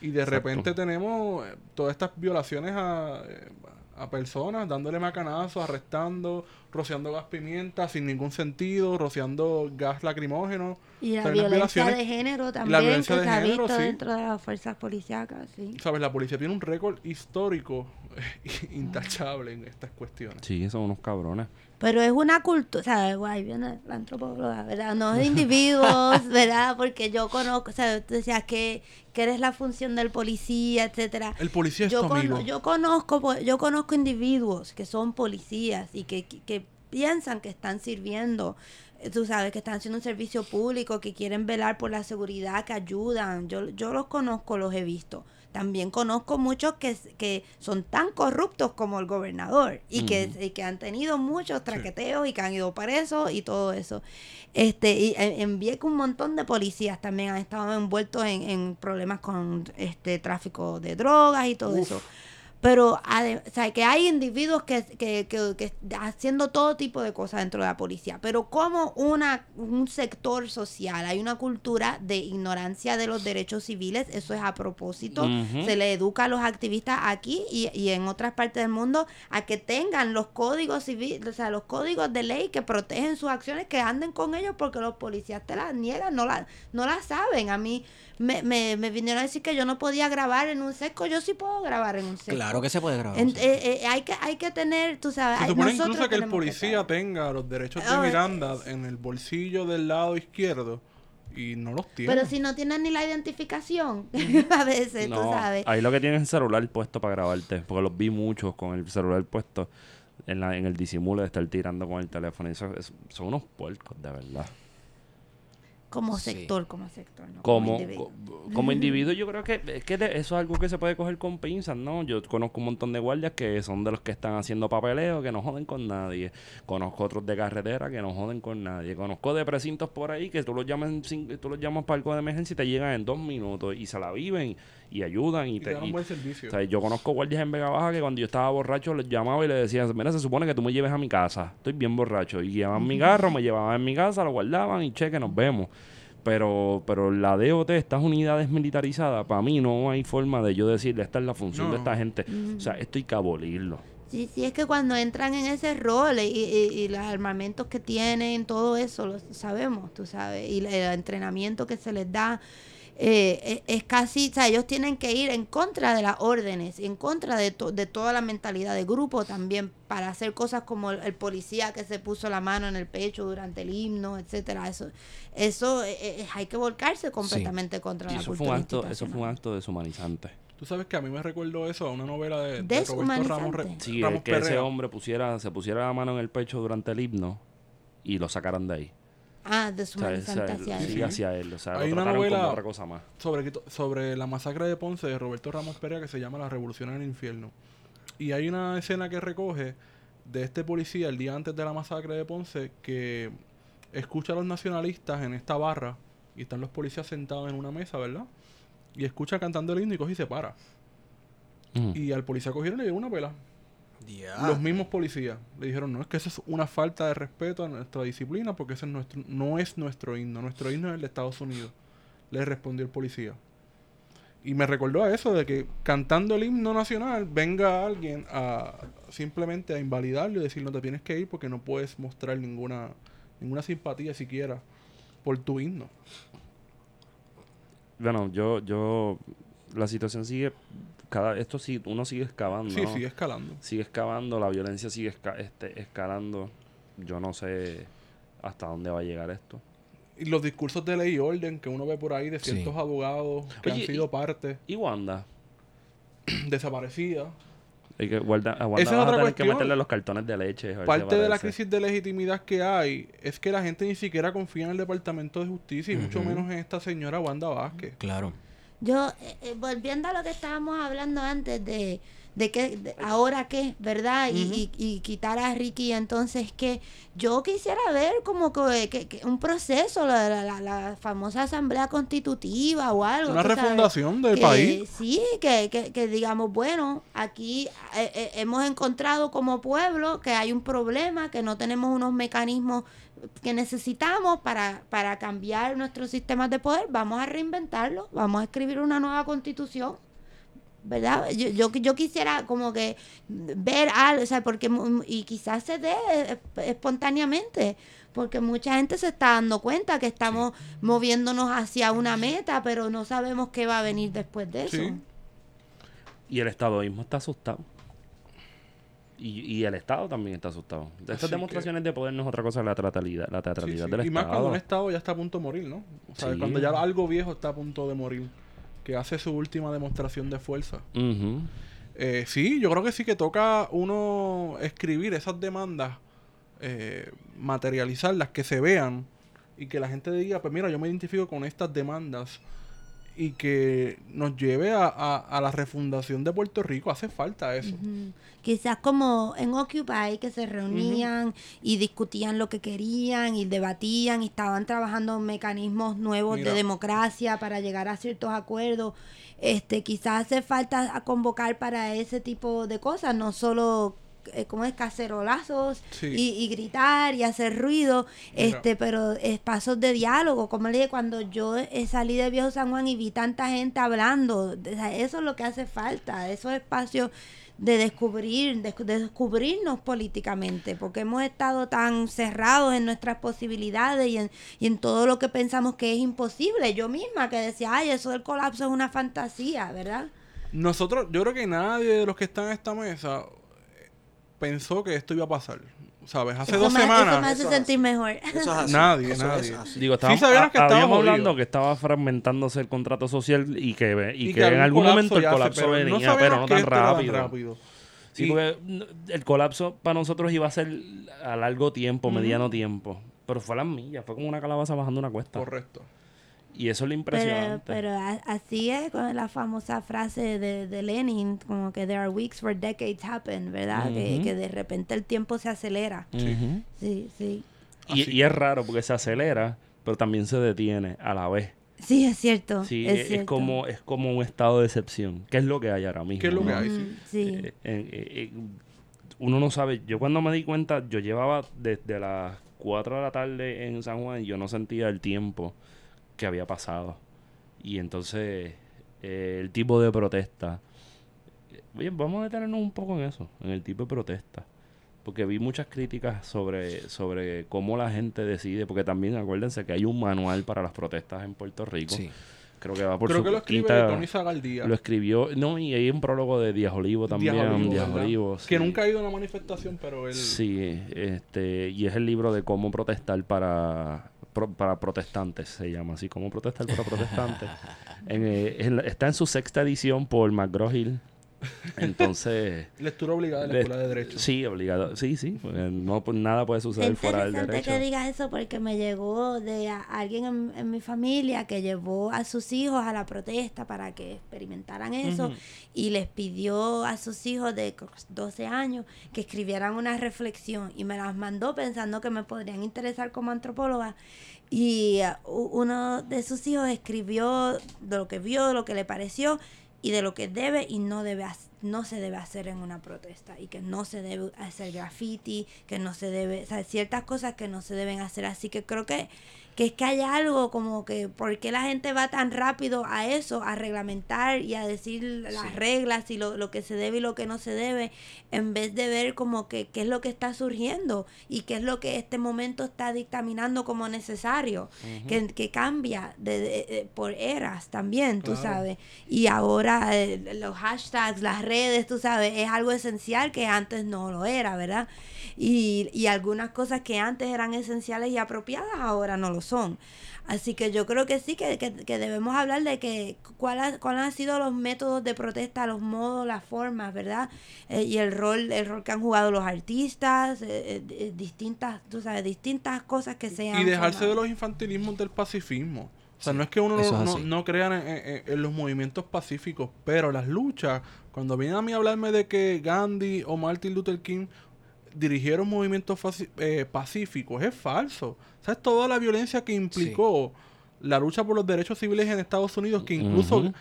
C: y de
A: Exacto.
C: repente tenemos eh, todas estas violaciones a, eh, a personas, dándole macanazos, arrestando, rociando gas pimienta sin ningún sentido, rociando gas lacrimógeno.
D: Y la
C: O sea, unas
D: violencia
C: violaciones-
D: de género
C: la
D: también,
C: violencia
D: que
C: de
D: se ha
C: género,
D: visto
C: sí.
D: dentro de las fuerzas policíacas, sí.
C: ¿Sabes? La policía tiene un récord histórico intachable en estas cuestiones.
A: Sí, son unos cabrones.
D: Pero es una cultura, o sea, guay, viene la antropóloga, ¿verdad? No de individuos, ¿verdad? Porque yo conozco, o sea, tú decías que, que eres la función del policía, etcétera.
C: El policía es
D: yo,
C: tu
D: cono-
C: amigo.
D: yo conozco po- yo conozco individuos que son policías y que, que, que piensan que están sirviendo eh, tú sabes que están haciendo un servicio público que quieren velar por la seguridad que ayudan yo yo los conozco los he visto también conozco muchos que, que son tan corruptos como el gobernador y que, y que han tenido muchos traqueteos y que han ido presos y todo eso. Este, y en, en Vieques un montón de policías también han estado envueltos en, en problemas con este tráfico de drogas y todo eso. Pero o sea, que hay individuos que, que, que, que haciendo todo tipo de cosas dentro de la policía. Pero como una, un sector social, hay una cultura de ignorancia de los derechos civiles, eso es a propósito. Se le educa a los activistas aquí y, y en otras partes del mundo a que tengan los códigos civiles, o sea, los códigos de ley que protegen sus acciones, que anden con ellos porque los policías te las niegan, no la, no la saben. A mí me, me, me vinieron a decir que yo no podía grabar en un seco, yo sí puedo grabar en un seco.
B: Claro que se puede grabar.
D: En-
B: sí.
D: eh, eh, hay, que, hay que tener, tú sabes,
C: Se
D: hay-
C: supone incluso que el policía tenga los derechos de
D: Ah,
C: Miranda en el bolsillo del lado izquierdo y no los tiene.
D: Pero si no tienen ni la identificación, a veces, tú
A: No,
D: sabes.
A: ahí lo que tienes es el celular puesto para grabarte, porque los vi muchos con el celular puesto en, la, en el disimulo de estar tirando con el teléfono. Y eso, es- son unos puercos, de verdad.
D: Como
B: Sí.
D: sector, como sector, ¿no?
A: Como,
D: individuo.
A: como individuo, yo creo que, es que eso es algo que se puede coger con pinzas, ¿no? Yo conozco un montón de guardias que son de los que están haciendo papeleo, que no joden con nadie. Conozco otros de carretera que no joden con nadie. Conozco de precintos por ahí que tú los llamas, tú los llamas para algo de emergencia y te llegan en dos minutos y se la viven y ayudan y,
C: y te
A: te...
C: dan
A: y-
C: un buen servicio.
A: o sea, yo conozco guardias en Vega Baja que cuando yo estaba borracho les llamaba y les decía, mira, se supone que tú me lleves a mi casa. Estoy bien borracho. Y llevaban mi carro, me llevaban en mi casa, lo guardaban y cheque, nos vemos. Pero, pero la DOT, estas unidades militarizadas, para mí no hay forma de yo decirle, esta es la función
C: No.
A: de esta gente. O sea, esto hay que abolirlo.
D: Sí, sí, es que cuando entran en ese rol y, y- y los armamentos que tienen, todo eso, lo sabemos, tú sabes, y el entrenamiento que se les da, eh, es, es casi, o sea, ellos tienen que ir en contra de las órdenes, en contra de, to- de toda la mentalidad de grupo también, para hacer cosas como el, el policía que se puso la mano en el pecho durante el himno, etcétera, eso, eso eh, eh, hay que volcarse completamente contra
A: Y
D: la
A: eso fue, un
D: cultura
A: acto, eso fue un acto deshumanizante.
C: Tú sabes que a mí me recordó eso a una novela de, de Roberto Ramos, Re-
D: Deshumanizante.
A: Sí,
C: Ramos
A: que ese hombre pusiera, se pusiera la mano en el pecho durante el himno y lo sacaran de ahí.
D: Ah, deshumanizante
A: o sea,
D: hacia
A: sí,
D: él.
C: Sí.
A: hacia él. O sea,
C: Hay
A: lo
C: una
A: como
C: novela-
A: otra cosa más.
C: sobre, sobre la masacre de Ponce de Roberto Ramos Perea que se llama La Revolución en el Infierno. Y hay una escena que recoge de este policía el día antes de la masacre de Ponce que escucha a los nacionalistas en esta barra y están los policías sentados en una mesa, ¿verdad? Y escucha cantando el himno y coge y se para.
A: Ujú.
C: Y al policía cogieron y le dio una pela. Los mismos policías le dijeron, no, es que eso es una falta de respeto a nuestra disciplina porque ese es nuestro, no es nuestro himno, nuestro himno es el de Estados Unidos. Le respondió el policía. Y me recordó a eso de que cantando el himno nacional venga alguien a simplemente a invalidarlo y decir no te tienes que ir porque no puedes mostrar ninguna, ninguna simpatía siquiera por tu himno.
A: Bueno, yo, yo, la situación sigue, cada, esto sí, uno sigue excavando.
C: Sí,
A: ¿no?
C: sigue escalando.
A: Sigue excavando, la violencia sigue esca- este, escalando. Yo no sé hasta dónde va a llegar esto.
C: Y los discursos de ley y orden que uno ve por ahí de
B: Sí.
C: ciertos abogados que
A: Oye,
C: han sido
A: y-
C: parte
A: ¿Y Wanda?
C: desaparecidas.
A: Hay que guardar, a Wanda
C: Esa es
A: a
C: otra
A: que
C: la
A: meterle los cartones de leche. a
C: Parte de la crisis de legitimidad que hay es que la gente ni siquiera confía en el Departamento de Justicia y mucho menos en esta señora Wanda Vázquez.
B: Claro.
D: Yo, eh, eh, volviendo a lo que estábamos hablando antes de, de que de ahora qué, ¿verdad? Y, y, y quitar a Ricky, entonces que yo quisiera ver como que, que- que un proceso, la, la, la- famosa asamblea constitutiva o algo.
C: Una
D: sabes,
C: refundación del
D: que
C: país.
D: Sí, que, que, que digamos, bueno, aquí eh, eh, hemos encontrado como pueblo que hay un problema, que no tenemos unos mecanismos que necesitamos para, para cambiar nuestros sistemas de poder, vamos a reinventarlo, vamos a escribir una nueva constitución. ¿Verdad? Yo, yo, yo quisiera como que ver algo, o sea, porque, y quizás se dé espontáneamente, porque mucha gente se está dando cuenta que estamos moviéndonos hacia una meta, pero no sabemos qué va a venir después de eso.
C: Sí.
A: Y el estadoísmo está asustado. Y, y el Estado también está asustado. Estas
C: Así que-
A: demostraciones de poder no es otra cosa que la teatralidad, la
C: Sí,
A: teatralidad
C: sí.
A: del
C: Y más cuando un
A: Estado.
C: Estado ya está a punto de morir, ¿no? O sea,
A: Sí.
C: cuando ya algo viejo está a punto de morir, que hace su última demostración de fuerza. Eh, sí, yo creo que sí que toca uno escribir esas demandas, eh, materializarlas, que se vean y que la gente diga, pues mira, yo me identifico con estas demandas y que nos lleve a, a- a la refundación de Puerto Rico. Hace falta eso.
D: Quizás como en Occupy, que se reunían y discutían lo que querían y debatían y estaban trabajando mecanismos nuevos
C: Mira.
D: de democracia para llegar a ciertos acuerdos. Este, quizás hace falta convocar para ese tipo de cosas, no solo como es cacerolazos
C: Sí.
D: y, y gritar y hacer ruido,
C: Mira.
D: este, pero espacios de diálogo, como le dije, cuando yo eh, salí de Viejo San Juan y vi tanta gente hablando, eso es lo que hace falta, esos espacios de descubrir, de, de descubrirnos políticamente, porque hemos estado tan cerrados en nuestras posibilidades y en, y en todo lo que pensamos que es imposible. Yo misma que decía, ay, eso del colapso es una fantasía, ¿verdad?
C: Nosotros, yo creo que nadie de los que están en esta mesa eh, pensó que esto iba a pasar. ¿Sabes? Hace
D: Eso
C: dos
D: me-
C: semanas.
D: Eso me hace
B: Eso es
D: sentir mejor.
B: Eso es así.
C: Nadie,
B: Eso
C: nadie.
B: es así.
A: Digo,
C: Sí
A: estábamos,
C: sabíamos que
A: a-
C: jodido.
A: hablando que estaba fragmentándose el contrato social y que, y
C: y
A: que, en
C: algún
A: momento el
C: se-
A: colapso
C: pero
A: venía, pero no tan rápido. Sí,
C: Y-
A: porque n- el colapso para nosotros iba a ser a largo tiempo, mediano tiempo. Pero fue a las millas, fue como una calabaza bajando una cuesta.
C: Correcto.
A: Y eso es lo
D: Pero,
A: impresionante.
D: pero a- así es con la famosa frase de, de Lenin, como que there are weeks where decades happen, ¿verdad? que, de repente el tiempo se acelera. Sí, sí.
A: y, y es raro porque se acelera, pero también se detiene a la vez.
D: Sí, es cierto.
A: Sí,
D: es,
A: es,
D: cierto.
A: como es como un estado de excepción. ¿Qué es lo que hay ahora mismo?
C: ¿Qué es lo que hay? Sí.
D: sí.
A: Eh, eh, eh, eh, uno no sabe. Yo cuando me di cuenta, yo llevaba desde las 4 de la tarde en San Juan y yo no sentía el tiempo que había pasado. Y entonces, eh, el tipo de protesta. Oye, vamos a detenernos un poco en eso, en el tipo de protesta. Porque vi muchas críticas sobre, sobre cómo la gente decide. Porque también acuérdense que hay un manual para las protestas en Puerto Rico.
B: Sí.
A: Creo que va por
C: Creo
A: su
C: que lo escribe Tony Zagaldía.
A: Lo escribió. No, y hay un prólogo de Díaz Olivo también.
C: Díaz Olivo,
A: Díaz
C: Que nunca ha ido a una manifestación, pero él...
A: Sí, este, y es el libro de cómo protestar para, pro- para protestantes, se llama así, cómo protestar para protestantes. En, eh, en está en su sexta edición por McGraw-Hill. Entonces,
C: Lectura obligada en la escuela de Derecho.
A: sí, obligado. Sí, sí. porque No, pues, nada puede
D: Es
A: suceder fuera del
D: interesante
A: derecho.
D: que digas eso porque me llegó de a- alguien en, en mi familia que llevó a sus hijos a la protesta para que experimentaran eso y les pidió a sus hijos de co- 12 años que escribieran una reflexión y me las mandó pensando que me podrían interesar como antropóloga y uh, uno de sus hijos escribió de lo que vio, de lo que le pareció y de lo que debe y no debe no se debe hacer en una protesta y que no se debe hacer graffiti, que no se debe, o sea, ciertas cosas que no se deben hacer, así que creo que que es que hay algo como que por qué la gente va tan rápido a eso, a reglamentar y a decir las reglas y lo, lo que se debe y lo que no se debe, en vez de ver como que qué es lo que está surgiendo y qué es lo que este momento está dictaminando como necesario, que, que cambia de, de- de- por eras también, tú
C: Claro.
D: sabes. Y ahora eh, los hashtags, las redes, tú sabes, es algo esencial que antes no lo era, ¿verdad? Y, y algunas cosas que antes eran esenciales y apropiadas ahora no lo son. Así que yo creo que sí, que, que, que debemos hablar de que cuál ha- cuáles han sido los métodos de protesta, los modos, las formas, ¿verdad? Eh, y el rol, el rol que han jugado los artistas, eh, eh, distintas, tú sabes, distintas cosas que se han
C: y dejarse de los infantilismos del pacifismo. O sea,
B: Sí,
C: no es que uno no, no,
B: así.
C: no crea en, en- en los movimientos pacíficos, pero las luchas, cuando vienen a mí a hablarme de que Gandhi o Martin Luther King dirigieron movimientos eh, pacíficos, es falso. ¿Sabes? Toda la violencia que implicó la lucha por los derechos civiles en Estados Unidos, que incluso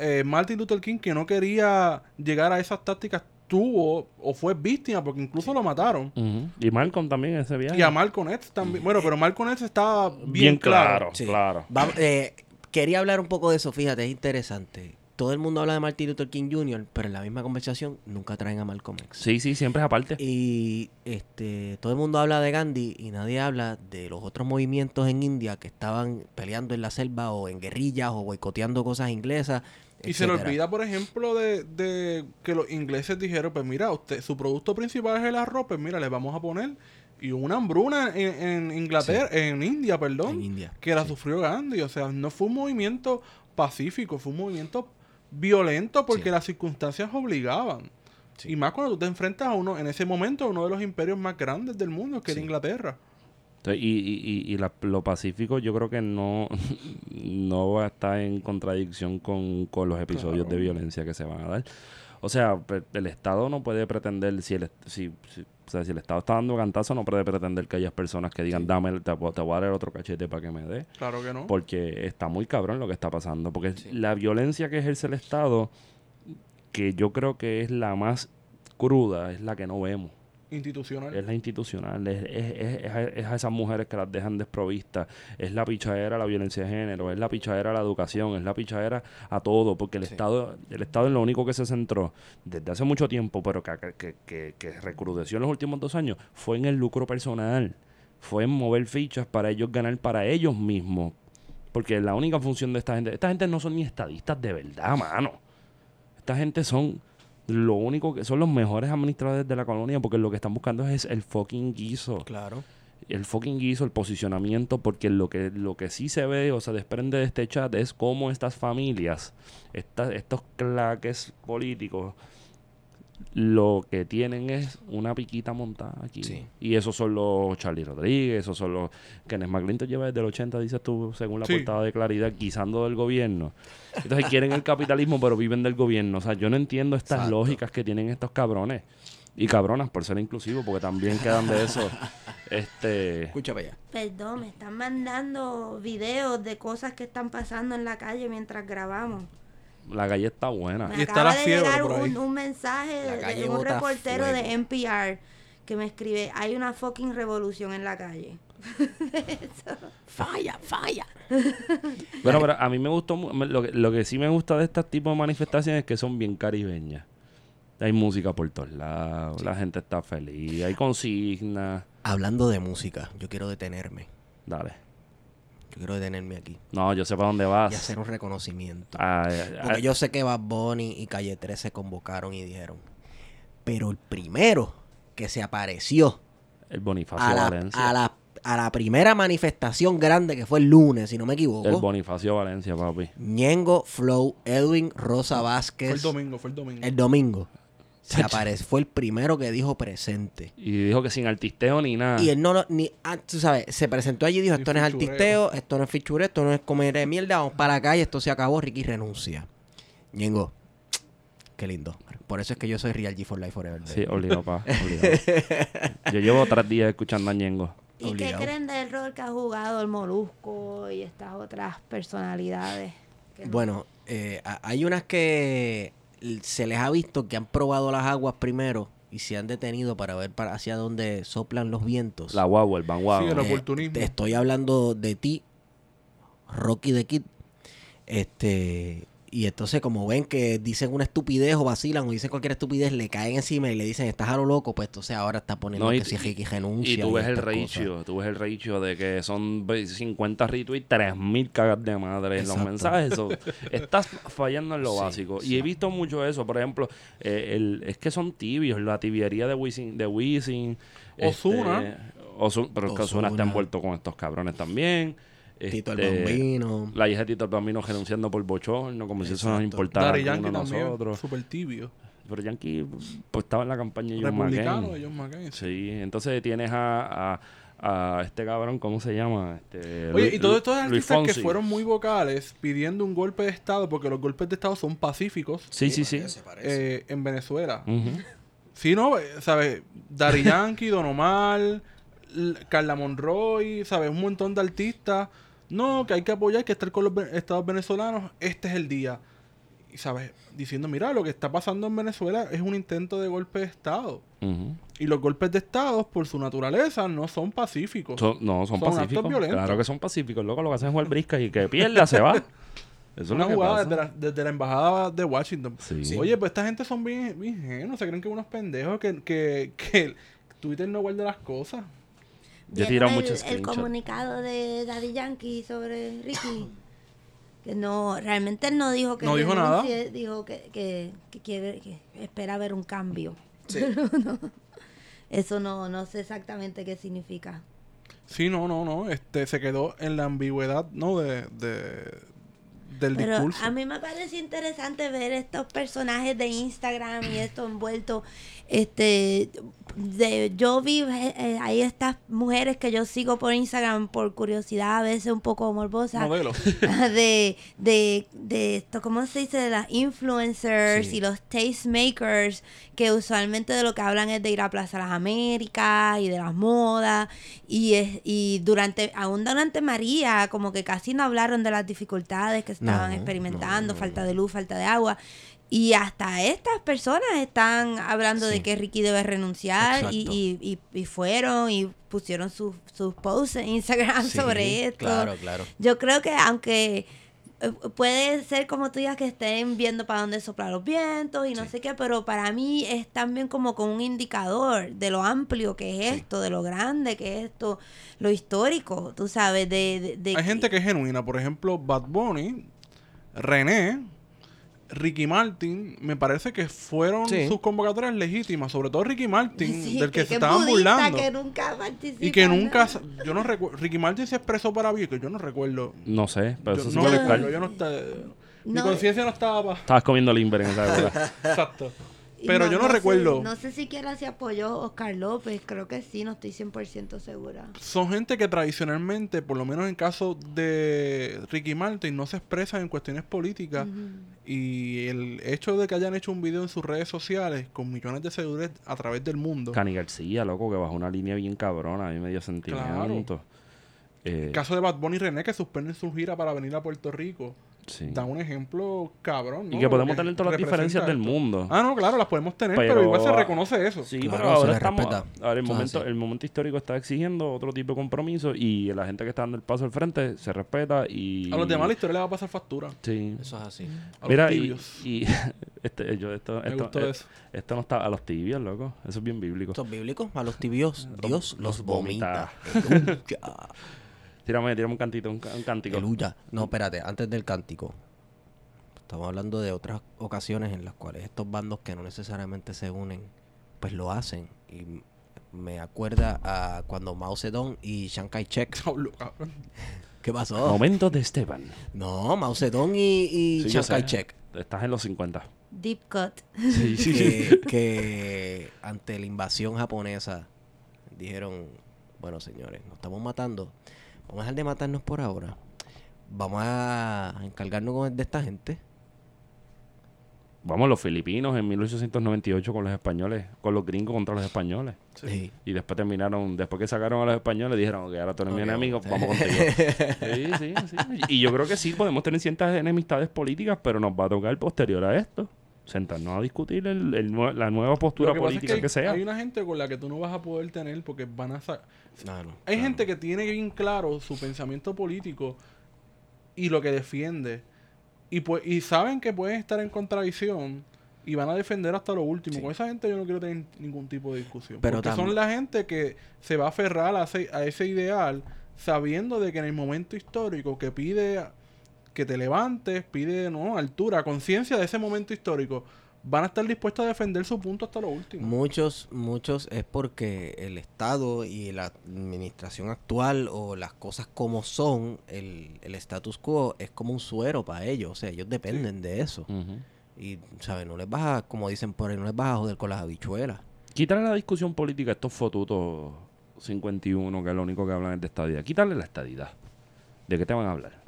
C: eh, Martin Luther King, que no quería llegar a esas tácticas, tuvo o fue víctima, porque incluso lo mataron.
A: Y Malcolm también ese viaje.
C: Y a Malcolm X también. Bueno, pero Malcolm X estaba bien,
A: Bien claro,
B: Sí.
A: claro.
B: Vamos, eh, quería hablar un poco de eso, fíjate, es interesante. Todo el mundo habla de Martin Luther King Jr., pero en la misma conversación nunca traen a Malcolm X.
A: Sí, sí, siempre es aparte.
B: Y este, todo el mundo habla de Gandhi y nadie habla de los otros movimientos en India que estaban peleando en la selva o en guerrillas o boicoteando cosas inglesas.
C: Y se le olvida, por ejemplo, de, de que los ingleses dijeron, pues mira, usted, su producto principal es el arroz, pues mira, le vamos a poner. Y hubo una hambruna en, en Inglaterra, en India, perdón,
B: En India,
C: que la
B: sí.
C: sufrió Gandhi. O sea, no fue un movimiento pacífico, fue un movimiento violento porque
B: Sí.
C: las circunstancias obligaban.
B: Sí.
C: Y más cuando tú te enfrentas a uno, en ese momento, a uno de los imperios más grandes del mundo, que era
B: Sí.
C: Inglaterra.
A: Entonces, y y, y, y la- lo pacífico yo creo que no, no va a estar en contradicción con, con los episodios de violencia que se van a dar. O sea, el Estado no puede pretender, si el, si, si- o sea, si el Estado está dando cantazo, no puede pretender que haya personas que digan, dame, el- te, te voy a dar otro cachete para que me dé.
C: Claro que no.
A: Porque está muy cabrón lo que está pasando. Porque la violencia que ejerce el Estado, que yo creo que es la más cruda, es la que no vemos.
C: Institucional.
A: Es la institucional, es, es, es- es a- es esas mujeres que las dejan desprovistas, es la pichadera a la violencia de género, es la pichadera a la educación, es la pichadera a todo, porque el
B: Sí.
A: Estado el Estado en lo único que se centró desde hace mucho tiempo, pero que, que, que, que recrudeció en los últimos dos años, fue en el lucro personal, fue en mover fichas para ellos ganar para ellos mismos, porque la única función de esta gente, esta gente no son ni estadistas de verdad, mano. Esta gente son lo único que son los mejores administradores de la colonia porque lo que están buscando es el fucking guiso.
B: Claro.
A: El fucking guiso, el posicionamiento, porque lo que, lo que sí se ve o se desprende de este chat es cómo estas familias, estos claques políticos, lo que tienen es una piquita montada aquí.
B: Sí.
A: Y esos son los Charlie Rodríguez, esos son los... Kenneth McClinton lleva desde el 80, dices tú, según la
C: Sí.
A: portada de Claridad, guisando del gobierno. Entonces quieren el capitalismo, pero viven del gobierno. O sea, yo no entiendo estas
B: Exacto.
A: lógicas que tienen estos cabrones. Y cabronas, por ser inclusivos, porque también quedan de eso. este
B: Escucha para allá.
D: Perdón, me están mandando videos de cosas que están pasando en la calle mientras grabamos.
A: La calle está buena.
D: Me
C: Y está
D: acaba
C: la
D: de
C: fiebre
D: llegar
C: por ahí.
D: un, un mensaje de, un reportero
B: fuego.
D: de NPR que me escribe, hay una fucking revolución en la calle.
B: Falla, falla.
A: Bueno, pero a mí me gustó, lo que, lo que sí me gusta de estos tipos de manifestaciones es que son bien caribeñas. Hay música por todos lados, la gente está feliz, hay consignas.
B: Hablando de música, yo quiero detenerme.
A: Dale.
B: Yo quiero detenerme aquí
A: No, yo sé para dónde
B: y
A: vas.
B: hacer un reconocimiento.
A: Ay, ay,
B: Porque
A: ay.
B: yo sé que Bad Bunny y Calle 13 se convocaron y dijeron. Pero el primero que se apareció
A: El Bonifacio
B: a la,
A: Valencia.
B: a la- a la primera manifestación grande que fue el lunes, si no me
A: El
B: equivoco.
A: Bonifacio Valencia, papi.
B: Ñengo, Flow, Edwin, Rosa Vázquez.
C: Fue el domingo, fue el domingo.
B: El domingo. Se apareció, fue el primero que dijo presente.
A: Y dijo que sin artisteo ni nada.
B: Y él no, lo- ni, ah, tú sabes, se presentó allí y dijo, esto no es artisteo, esto no es fichureo, esto no es comer de mierda, vamos para la calle, esto se acabó, Ricky renuncia. Ñengo, qué lindo. Por eso es que yo soy Real G for Life Forever. baby.
A: Sí, obligado, pa. Obligado. Yo llevo tres días escuchando a Ñengo.
D: ¿Y qué creen del rol que ha jugado el Molusco y estas otras personalidades? No-
B: Bueno, eh, hay unas que se les ha visto que han probado las aguas primero y se han detenido para ver para hacia dónde soplan los vientos.
A: La guagua, el van guagua.
C: Sí, el
B: Eh,
C: oportunismo.
B: te estoy hablando de ti, Rocky the Kid. Este, y entonces como ven que dicen una estupidez o vacilan o dicen cualquier estupidez, le caen encima y le dicen, estás a lo loco, pues entonces ahora está poniendo
A: No, y
B: que si Ricky renuncia.
A: Y tú ves el ratio, tú ves el ratio de que son ve- 50 retweets, 3000 cagas de madre en los mensajes. so, estás fallando en lo
B: Sí,
A: básico.
B: sí.
A: Y he visto mucho eso. Por ejemplo, eh, el, es que son tibios, la tibiería de Wisin, de Wisin.
C: Ozuna.
A: este, Ozuna, pero es que Ozuna está envuelto con estos cabrones también.
B: Tito el
A: Este,
B: Bambino.
A: La hija de Tito el Bambino renunciando por bochorno, como si eso nos importara a alguno
C: Yankee
A: de
C: también,
A: nosotros.
C: súper tibio.
A: Pero Yankee pues, estaba en la campaña de John
C: Republicano
A: McCain.
C: de John McCain.
A: Sí, entonces tienes a, a, a este cabrón, ¿cómo se llama? Este,
C: Oye,
A: Lu-
C: y todos estos artistas que fueron muy vocales pidiendo un golpe de Estado, porque los golpes de Estado son pacíficos
A: Sí, sí, sí.
C: eh, en Venezuela.
A: Ujú.
C: Sí, no, ¿sabes? Daddy Yankee, Don Omar, Carla Monroy, ¿sabes? Un montón de artistas. No, que hay que apoyar, que estar con los estados venezolanos, este es el día. Y, ¿sabes? Diciendo, mira, lo que está pasando en Venezuela es un intento de golpe de Estado. Y los golpes de Estado, por su naturaleza, no son pacíficos.
A: No, son,
C: Son actos
A: pacíficos.
C: violentos.
A: Claro que son pacíficos. Loco, lo que hacen es jugar brisca y que pierda se va. Eso es
C: una
A: lo que
C: jugada
A: pasa.
C: desde la, desde la embajada de Washington.
A: Sí.
C: Oye, pues esta gente son bien, bien ingenuos, se creen que unos pendejos, que, que, que Twitter no guarda las cosas.
A: Yo he
D: ¿Vieron
A: tirado
D: el,
A: muchos
D: el comunicado de Daddy Yankee sobre Ricky. Que no, realmente él no dijo que
C: No dijo nada.
D: dijo que, que, que quiere, que espera ver un cambio. No, eso no, no sé exactamente qué significa.
C: Sí, no, no, no. Este se quedó en la ambigüedad, ¿no? De, de del
D: Pero
C: discurso.
D: a mí me parece interesante ver estos personajes de Instagram y esto envuelto. Este, de, yo vi eh, eh, ahí estas mujeres que yo sigo por Instagram por curiosidad, a veces un poco morbosa.
C: Modelo.
D: de, de, de esto, ¿cómo se dice? De las influencers
B: Sí.
D: y los tastemakers, que usualmente de lo que hablan es de ir a Plaza Las Américas y de las modas. Y, es, y durante, aún durante María, como que casi no hablaron de las dificultades que estaban
B: No,
D: experimentando,
B: no, no,
D: falta de luz, falta de agua. Y hasta estas personas están hablando
B: Sí.
D: de que Ricky debe renunciar y, y, fueron y pusieron sus sus posts en Instagram
B: Sí,
D: sobre esto.
B: Claro, claro.
D: Yo creo que aunque eh, puede ser como tú digas que estén viendo para dónde soplan los vientos y no
B: Sí.
D: sé qué, pero para mí es también como con un indicador de lo amplio que es
B: Sí.
D: esto, de lo grande que es esto, lo histórico, tú sabes, de... de, de
C: Hay gente que es genuina. Por ejemplo, Bad Bunny, René, Ricky Martin, me parece que fueron
B: Sí.
C: sus convocatorias legítimas. Sobre todo Ricky Martin,
D: Sí,
C: del que, se estaban burlando.
D: que nunca
C: y que nunca, yo no recuerdo, Ricky Martin se expresó para mí, que yo no recuerdo.
A: No sé, pero
C: Yo
A: eso sí
C: no
A: que
D: lo-
C: recuerdo, yo no estaba, mi
D: No.
C: conciencia no estaba.
A: Estabas comiendo limber en esa época.
C: Exacto. Pero yo no, recuerdo.
D: no sé siquiera si apoyó Oscar López, creo que sí, no estoy 100% segura.
C: Son gente que tradicionalmente, por lo menos en caso de Ricky Martin, no se expresan en cuestiones políticas. Y el hecho de que hayan hecho un video en sus redes sociales con millones de seguidores a través del mundo.
A: Cani García, loco, que bajó una línea bien cabrona. A mí me dio sentimiento. Eh,
C: El caso de Bad Bunny y René que suspenden su gira para venir a Puerto Rico.
A: Sí.
C: Da un ejemplo cabrón. ¿no?
A: Y que podemos tener todas las diferencias del
C: esto.
A: mundo.
C: Ah, no, claro, las podemos tener, pero,
A: Pero-
C: igual se reconoce eso.
A: Sí,
B: Claro,
A: pero
B: se
A: ahora estamos.
B: respeta.
A: Ahora el
B: es
A: momento,
B: así.
A: el momento histórico está exigiendo otro tipo de compromiso y la gente que está dando el paso al frente se respeta y.
C: A los demás la historia le va a pasar factura.
A: Sí.
B: Eso es así.
C: A
A: Mira,
C: los
A: y,
C: tibios.
A: y este, yo, esto,
C: Me
A: esto,
C: gustó
A: eh,
C: eso.
A: esto no está a los tibios, loco. Eso es bien bíblico.
B: Estos bíblicos, a los tibios, Dios los
A: los
B: vomita.
A: vomita. Tírame, tírame un cantito, un, un cántico.
B: Aleluya. No, espérate, antes del cántico. Estamos hablando de otras ocasiones en las cuales estos bandos que no necesariamente se unen, pues lo hacen. Y me acuerda a cuando Mao Zedong y Chiang Kai-shek. ¿Qué pasó?
A: Momentos de Esteban.
B: No, Mao Zedong y, y
A: Sí,
B: Chiang. Kai-shek.
A: Estás en los 50.
D: Deep cut.
A: Sí, sí,
B: que, que ante la invasión japonesa dijeron, bueno señores, nos estamos matando, vamos a dejar de matarnos por ahora, vamos a encargarnos con- de esta gente.
A: Vamos, los filipinos en 1898 con los españoles, con los gringos contra los españoles.
B: Sí.
A: Y después terminaron, después que sacaron a los españoles, dijeron que ahora tú eres mi
B: Ok,
A: enemigo,
B: vamos.
A: vamos contigo. Sí, sí, sí. Y yo creo que sí, podemos tener ciertas enemistades políticas, pero nos va a tocar posterior a esto sentarnos a discutir el- el la nueva postura
C: que es
A: política
C: que
A: sea.
C: hay una gente con la que tú no vas a poder tener porque van a sa-
B: No, no,
C: Hay gente que tiene bien claro su pensamiento político y lo que defiende. Y, pues, y saben que pueden estar en contradicción y van a defender hasta lo último.
B: Sí.
C: Con esa gente yo no quiero tener ningún tipo de discusión.
B: Pero
C: porque son la gente que se va a aferrar a ese, a ese ideal sabiendo de que en el momento histórico que pide que te levantes, pide no altura, conciencia de ese momento histórico, van a estar dispuestos a defender su punto hasta lo último.
B: Muchos, muchos es porque el Estado y la administración actual o las cosas como son, el, el status quo es como un suero para ellos. O sea, ellos dependen de eso. Y, ¿sabes? No les vas a, como dicen por ahí, no les vas a joder con las habichuelas.
A: Quítale la discusión política a estos fotutos 51, que es lo único que hablan es de estadidad. Quítale la estadidad. ¿De qué te van a hablar?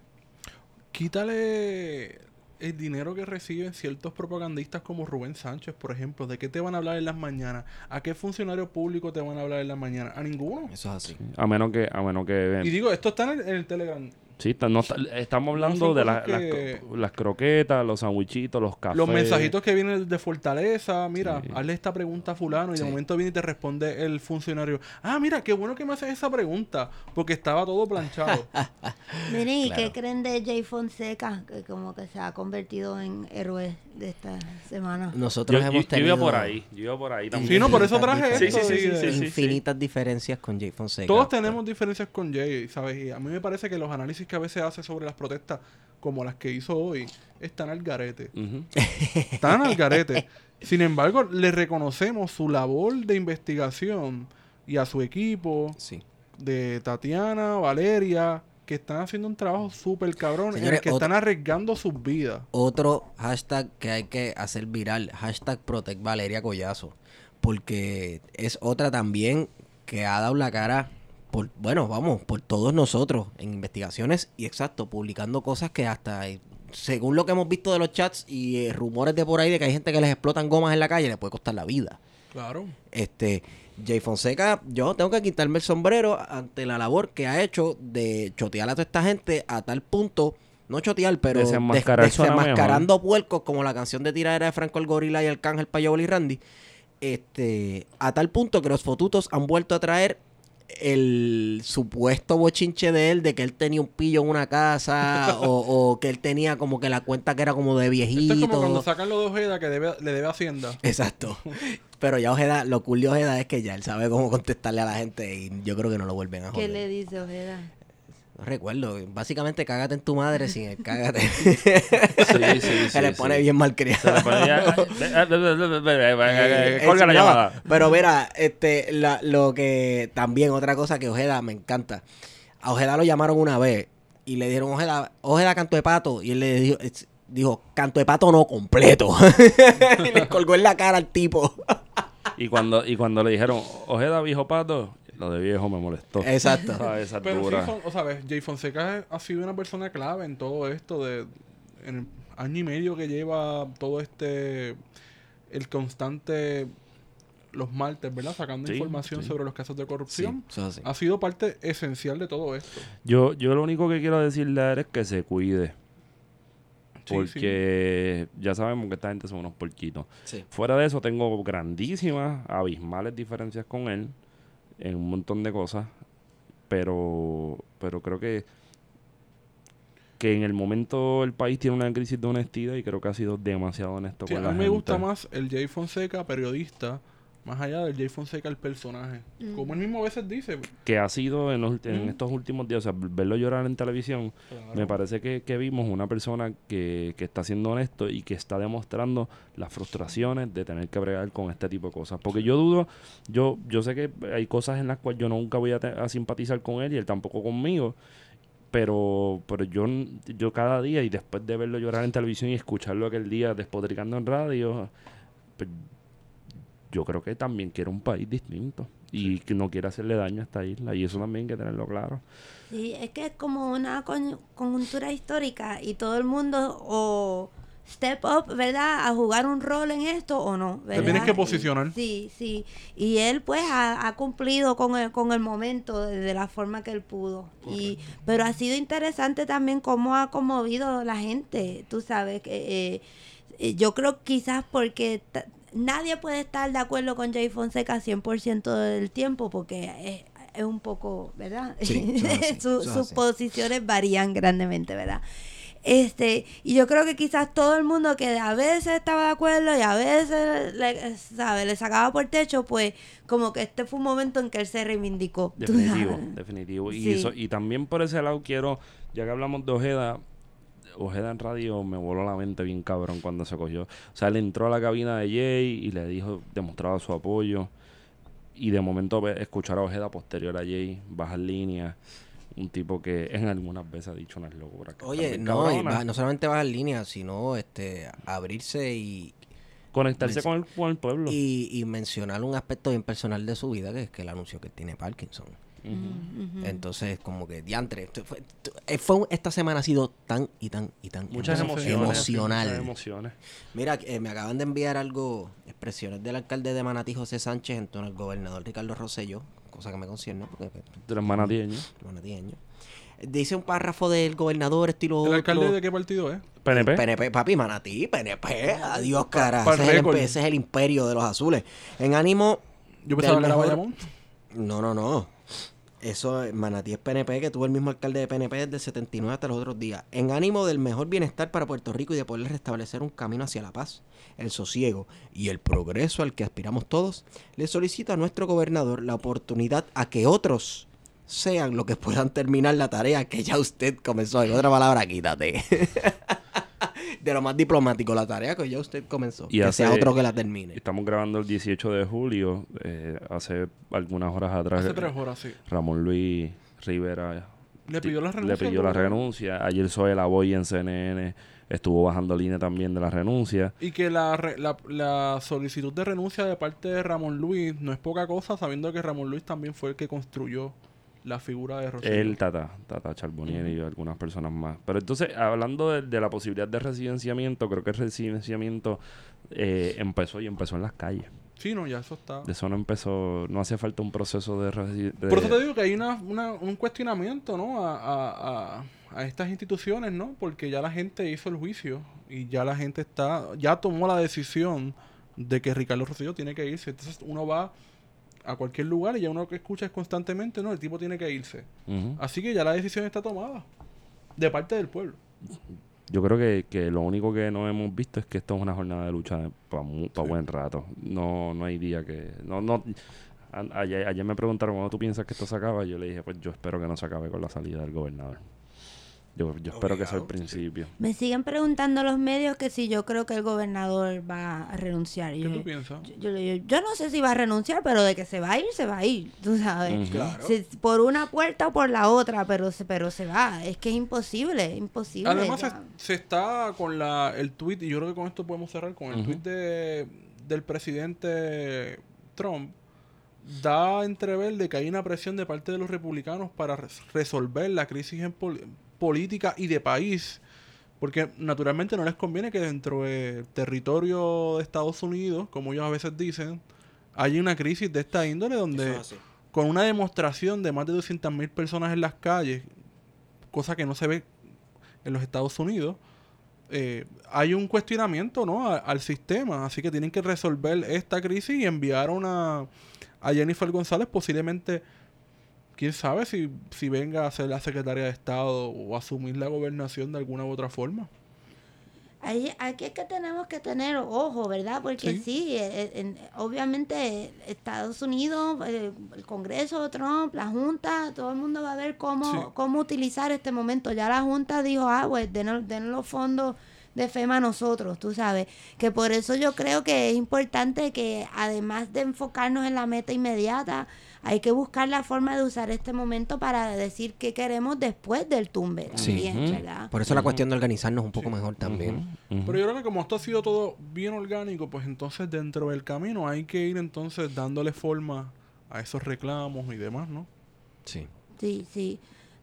C: Quítale el dinero que reciben ciertos propagandistas como Rubén Sánchez, por ejemplo. ¿De qué te van a hablar en las mañanas? ¿A qué funcionario público te van a hablar en las mañanas? A ninguno.
B: Eso es así.
A: A menos que, a menos que
C: Y digo, esto está en el, en el Telegram.
A: Sí, está- no está- estamos hablando de la- las, las croquetas, los sandwichitos, los cafés.
C: Los mensajitos que vienen de Fortaleza, mira,
A: Sí.
C: hazle esta pregunta a fulano y
B: Sí.
C: de momento viene y te responde el funcionario. Ah, mira, qué bueno que me haces esa pregunta, porque estaba todo planchado.
D: Miren, ¿y
B: Claro.
D: qué creen de Jay Fonseca? Que como que se ha convertido en héroe de esta semana.
A: Yo,
B: Nosotros
A: yo-
B: hemos
A: yo
B: tenido
A: iba por ahí, yo iba por ahí también.
C: Sí, no, por eso traje
A: esto, Sí, sí, sí, sí, sí.
B: infinitas diferencias con Jay Fonseca.
C: Todos tenemos diferencias con Jay, ¿sabes? Y a mí me parece que los análisis que a veces hace sobre las protestas, como las que hizo hoy, están al garete. Están al garete. Sin embargo, le reconocemos su labor de investigación y a su equipo,
B: Sí.
C: de Tatiana, Valeria, que están haciendo un trabajo súper cabrón, en
B: Señores,
C: el que
B: otro-
C: están arriesgando sus vidas.
B: Otro hashtag que hay que hacer viral, hashtag Protect Valeria Collazo. Porque es otra también que ha dado la cara por, bueno, vamos, por todos nosotros en investigaciones y exacto, publicando cosas que hasta, eh, según lo que hemos visto de los chats y eh, rumores de por ahí de que hay gente que les explotan gomas en la calle, les puede costar la vida.
C: Claro.
B: Este, Jay Fonseca, yo tengo que quitarme el sombrero ante la labor que ha hecho de chotear a toda esta gente a tal punto, no chotear, pero
A: Desenmascarar
B: des- desenmascarando puercos como la canción de tiradera de Franco el Gorila y Arcángel Payol y Randy, este, a tal punto que los fotutos han vuelto a traer el supuesto bochinche de él de que él tenía un pillo en una casa o, o que él tenía como que la cuenta que era como de viejito.
C: Esto es como cuando sacan lo de Ojeda que debe, le debe Hacienda.
B: Exacto. Pero ya Ojeda, lo cool de Ojeda es que ya él sabe cómo contestarle a la gente y yo creo que no lo vuelven a
D: ¿Qué
B: joder.
D: le dice Ojeda?
B: No recuerdo. Básicamente, cágate en tu madre sin el cágate.
A: Sí, sí,
B: Se le pone bien mal criado.
A: Colga la llamada.
B: pero mira, este, la- lo que también otra cosa que Ojeda me encanta. A Ojeda lo llamaron una vez y le dijeron Ojeda, Ojeda canto de pato y él le dijo, dijo canto de pato no completo. y le colgó en la cara al tipo.
A: Y cuando, y cuando le dijeron, Ojeda, viejo pato, lo de viejo me molestó.
B: Exacto.
A: Esa
C: Pero sí, son- o sea, ves, Jay Fonseca ha sido una persona clave en todo esto de en el año y medio que lleva todo este el constante los martes, ¿verdad? Sacando
A: Sí,
C: información
A: sí.
C: sobre los casos de
B: Sí,
C: corrupción.
B: eso es así.
C: Ha sido parte esencial de todo esto.
A: Yo, yo lo único que quiero decirle a él es que se cuide.
C: Sí,
A: Porque ya sabemos que esta gente son unos porquitos.
B: Sí.
A: Fuera de eso, tengo grandísimas, abismales diferencias con él en un montón de cosas. Pero, pero creo que, que en el momento el país tiene una crisis de honestidad y creo que ha sido demasiado honesto
C: Sí,
A: con
C: a
A: la
C: mí me
A: gente.
C: gusta más el Jay Fonseca, periodista, Más allá del Jay Fonseca, el personaje.
D: Mm.
C: Como él mismo a veces dice.
A: Que ha sido en, los- en
C: Mm.
A: estos últimos días, o sea, verlo llorar en televisión, me parece que, que vimos una persona que, que está siendo honesto y que está demostrando las frustraciones de tener que bregar con este tipo de cosas. Porque yo dudo, yo yo sé que hay cosas en las cuales yo nunca voy a, te- a simpatizar con él y él tampoco conmigo. Pero, pero yo, n- yo cada día y después de verlo llorar en televisión y escucharlo aquel día despotricando en radio, pues, yo creo que también quiere un país distinto y que no quiere hacerle daño a esta isla y eso también hay que tenerlo claro.
D: Sí, es que es como una con- conjuntura histórica y todo el mundo o step up, ¿verdad? A jugar un rol en esto o no, ¿verdad?
C: tienes que
D: Y-
C: posicionar.
D: sí, sí. Y él pues ha, ha cumplido con el, con el momento de, de la forma que él pudo. Y, pero ha sido interesante también cómo ha conmovido la gente, tú sabes, que eh, eh, yo creo quizás porque nadie puede estar de acuerdo con Jay Fonseca 100% del tiempo porque es, es un poco, ¿verdad?
B: Sí, así,
D: Su- sus posiciones varían grandemente, ¿verdad? Este, y yo creo que quizás todo el mundo que a veces estaba de acuerdo y a veces le, ¿sabe? le sacaba por techo, pues como que este fue un momento en que él se reivindicó.
A: Definitivo, definitivo. Y,
D: Sí.
A: eso, y también por ese lado quiero, ya que hablamos de Ojeda, Ojeda en radio me voló la mente bien cabrón cuando se cogió. O sea, él entró a la cabina de Jay y le dijo, demostraba su apoyo. Y de momento escuchar a Ojeda posterior a Jay, bajar línea. Un tipo que en algunas veces ha dicho unas locuras.
B: Oye, no, y va- no solamente bajar línea, sino este abrirse y,
A: Conectarse con el, con el pueblo.
B: y, y mencionar un aspecto bien personal de su vida, que es que él anunció que tiene Parkinson. Entonces, como que diantre. fue- eh, fue esta semana ha sido tan y tan y tan
A: Muchas
B: emo-
A: emociones.
B: emocional.
A: Muchas emociones.
B: Mira, eh, me acaban de enviar algo, expresiones del alcalde de Manatí, José Sánchez, en torno al gobernador Ricardo Rosselló, cosa que me concierne, porque pues,
A: De los manatieños.
B: manatieño. Dice un párrafo del gobernador, estilo
C: ¿El alcalde
B: otro.
C: de qué partido es?
A: PNP.
B: PNP, papi, Manatí, PNP, adiós, cara. Ese, es el,
C: récord.
B: ese es el imperio de los azules. En ánimo.
C: Yo pensaba que era Bayamón.
B: No, no, no. Eso, eh, Manatí es PNP, que tuvo el mismo alcalde de PNP desde el 79 hasta los otros días. En ánimo del mejor bienestar para Puerto Rico y de poder restablecer un camino hacia la paz, el sosiego y el progreso al que aspiramos todos, le solicito a nuestro gobernador la oportunidad a que otros sean los que puedan terminar la tarea que ya usted comenzó. En otra palabra, quítate. de lo más diplomático, la tarea que ya usted comenzó.
A: Y
B: que
A: hace-
B: sea otro que la termine.
A: Estamos grabando el 18 de julio. eh, hace algunas horas atrás.
C: Hace tres horas, sí.
A: Ramón Luis Rivera
C: Le pidió la
A: le
C: renuncia.
A: pidió la renuncia. Ayer Zoe Lavoy en CNN estuvo bajando línea también de la renuncia.
C: Y que la, re- la, la solicitud de renuncia de parte de Ramón Luis no es poca cosa, sabiendo que Ramón Luis también fue el que construyó la figura de Rosselló.
A: Él, Tata, Tata Charbonier y algunas personas más. Pero entonces, hablando de, de la posibilidad de residenciamiento, creo que el residenciamiento eh, empezó y empezó en las calles.
C: Sí, no, ya eso está.
A: De eso no empezó, no hacía falta un proceso de... de-
C: Por eso te digo que hay una, una- un cuestionamiento, ¿no? A, a- a- a estas instituciones, ¿no? Porque ya la gente hizo el juicio y ya la gente está, ya tomó la decisión de que Ricardo Rosselló tiene que irse. Entonces uno va a cualquier lugar y ya uno que escucha es constantemente, ¿no? El tipo tiene que irse. Así que ya la decisión está tomada de parte del pueblo.
A: Yo creo que, que lo único que no hemos visto es que esto es una jornada de lucha para buen rato. No no hay día que... no no a- ayer, ayer me preguntaron cuándo tú piensas que esto se acaba. Yo le dije, pues yo espero que no se acabe con la salida del gobernador. Yo, yo espero que sea el principio.
D: Me siguen preguntando los medios que si yo creo que el gobernador va a renunciar.
C: ¿Qué
D: yo,
C: tú piensas?
D: yo, yo yo no sé si va a renunciar, pero de que se va a ir, se va a ir, tú sabes.
B: Claro.
D: Si- por una puerta o por la otra, pero se, pero se va. Es que es imposible, imposible.
C: Además se, está con la, el tweet, y yo creo que con esto podemos cerrar, con el
A: Ujú.
C: tweet de, del presidente Trump, da a entrever de que hay una presión de parte de los republicanos para res- resolver la crisis en pol- política y de país. Porque naturalmente no les conviene que dentro del territorio de Estados Unidos, como ellos a veces dicen, haya una crisis de esta índole donde
B: es
C: con una demostración de más de 200.000 personas en las calles, cosa que no se ve en los Estados Unidos, eh, hay un cuestionamiento ¿no? A- al sistema. Así que tienen que resolver esta crisis y enviar una, a Jennifer González, posiblemente, quién sabe si, si venga a ser la secretaria de Estado o asumir la gobernación de alguna u otra forma.
D: Ahí, aquí es que tenemos que tener ojo, ¿verdad? Porque
C: Sí.
D: sí, eh, eh, en- obviamente Estados Unidos, eh, el Congreso, Trump, la Junta, todo el mundo va a ver cómo,
C: Sí.
D: cómo utilizar este momento. Ya la Junta dijo, ah, pues denos, denos los fondos de FEMA a nosotros, tú sabes. Que por eso yo creo que es importante que además de enfocarnos en la meta inmediata, hay que buscar la forma de usar este momento para decir qué queremos después del tumbe
B: Sí.
D: también,
A: Ujú.
D: ¿verdad?
B: Por eso la cuestión de organizarnos un poco mejor también.
C: Pero yo creo que como esto ha sido todo bien orgánico, pues entonces dentro del camino hay que ir entonces dándole forma a esos reclamos y demás, ¿no?
B: Sí.
D: Sí, sí.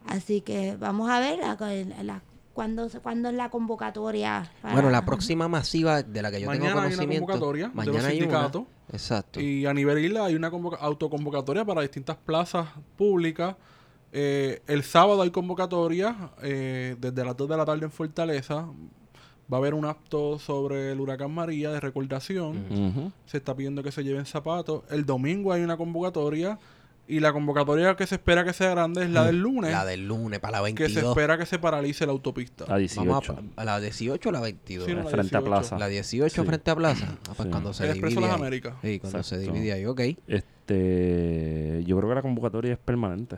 D: Así que vamos a ver la, la- cuándo, cuándo es la convocatoria. para-
B: Bueno, la próxima masiva de la que yo
C: Mañana
B: tengo
C: hay una
B: conocimiento.
C: convocatoria de
B: mañana
C: los
B: hay una.
C: sindicatos.
B: Exacto.
C: Y a nivel isla hay una convoca- autoconvocatoria para distintas plazas públicas. Eh, el sábado hay convocatoria eh, desde las 2 de la tarde en Fortaleza. Va a haber un acto sobre el huracán María de recordación. Se está pidiendo que se lleven zapatos. El domingo hay una convocatoria. Y la convocatoria que se espera que sea grande es la del lunes.
B: La del lunes para la
C: que se
B: 22.
C: espera que se paralice la autopista.
A: A 18.
B: Vamos a, a la 18 o la 22.
C: Sí, no, la
A: frente a
C: 18.
A: Plaza.
B: La 18
A: Sí.
B: frente a Plaza. Ah, pues
A: Sí.
B: cuando se
C: El Expreso
B: divide
C: Las
B: ahí.
C: Américas.
B: Sí, cuando se divide ahí, ok.
A: Este, yo creo que la convocatoria es permanente.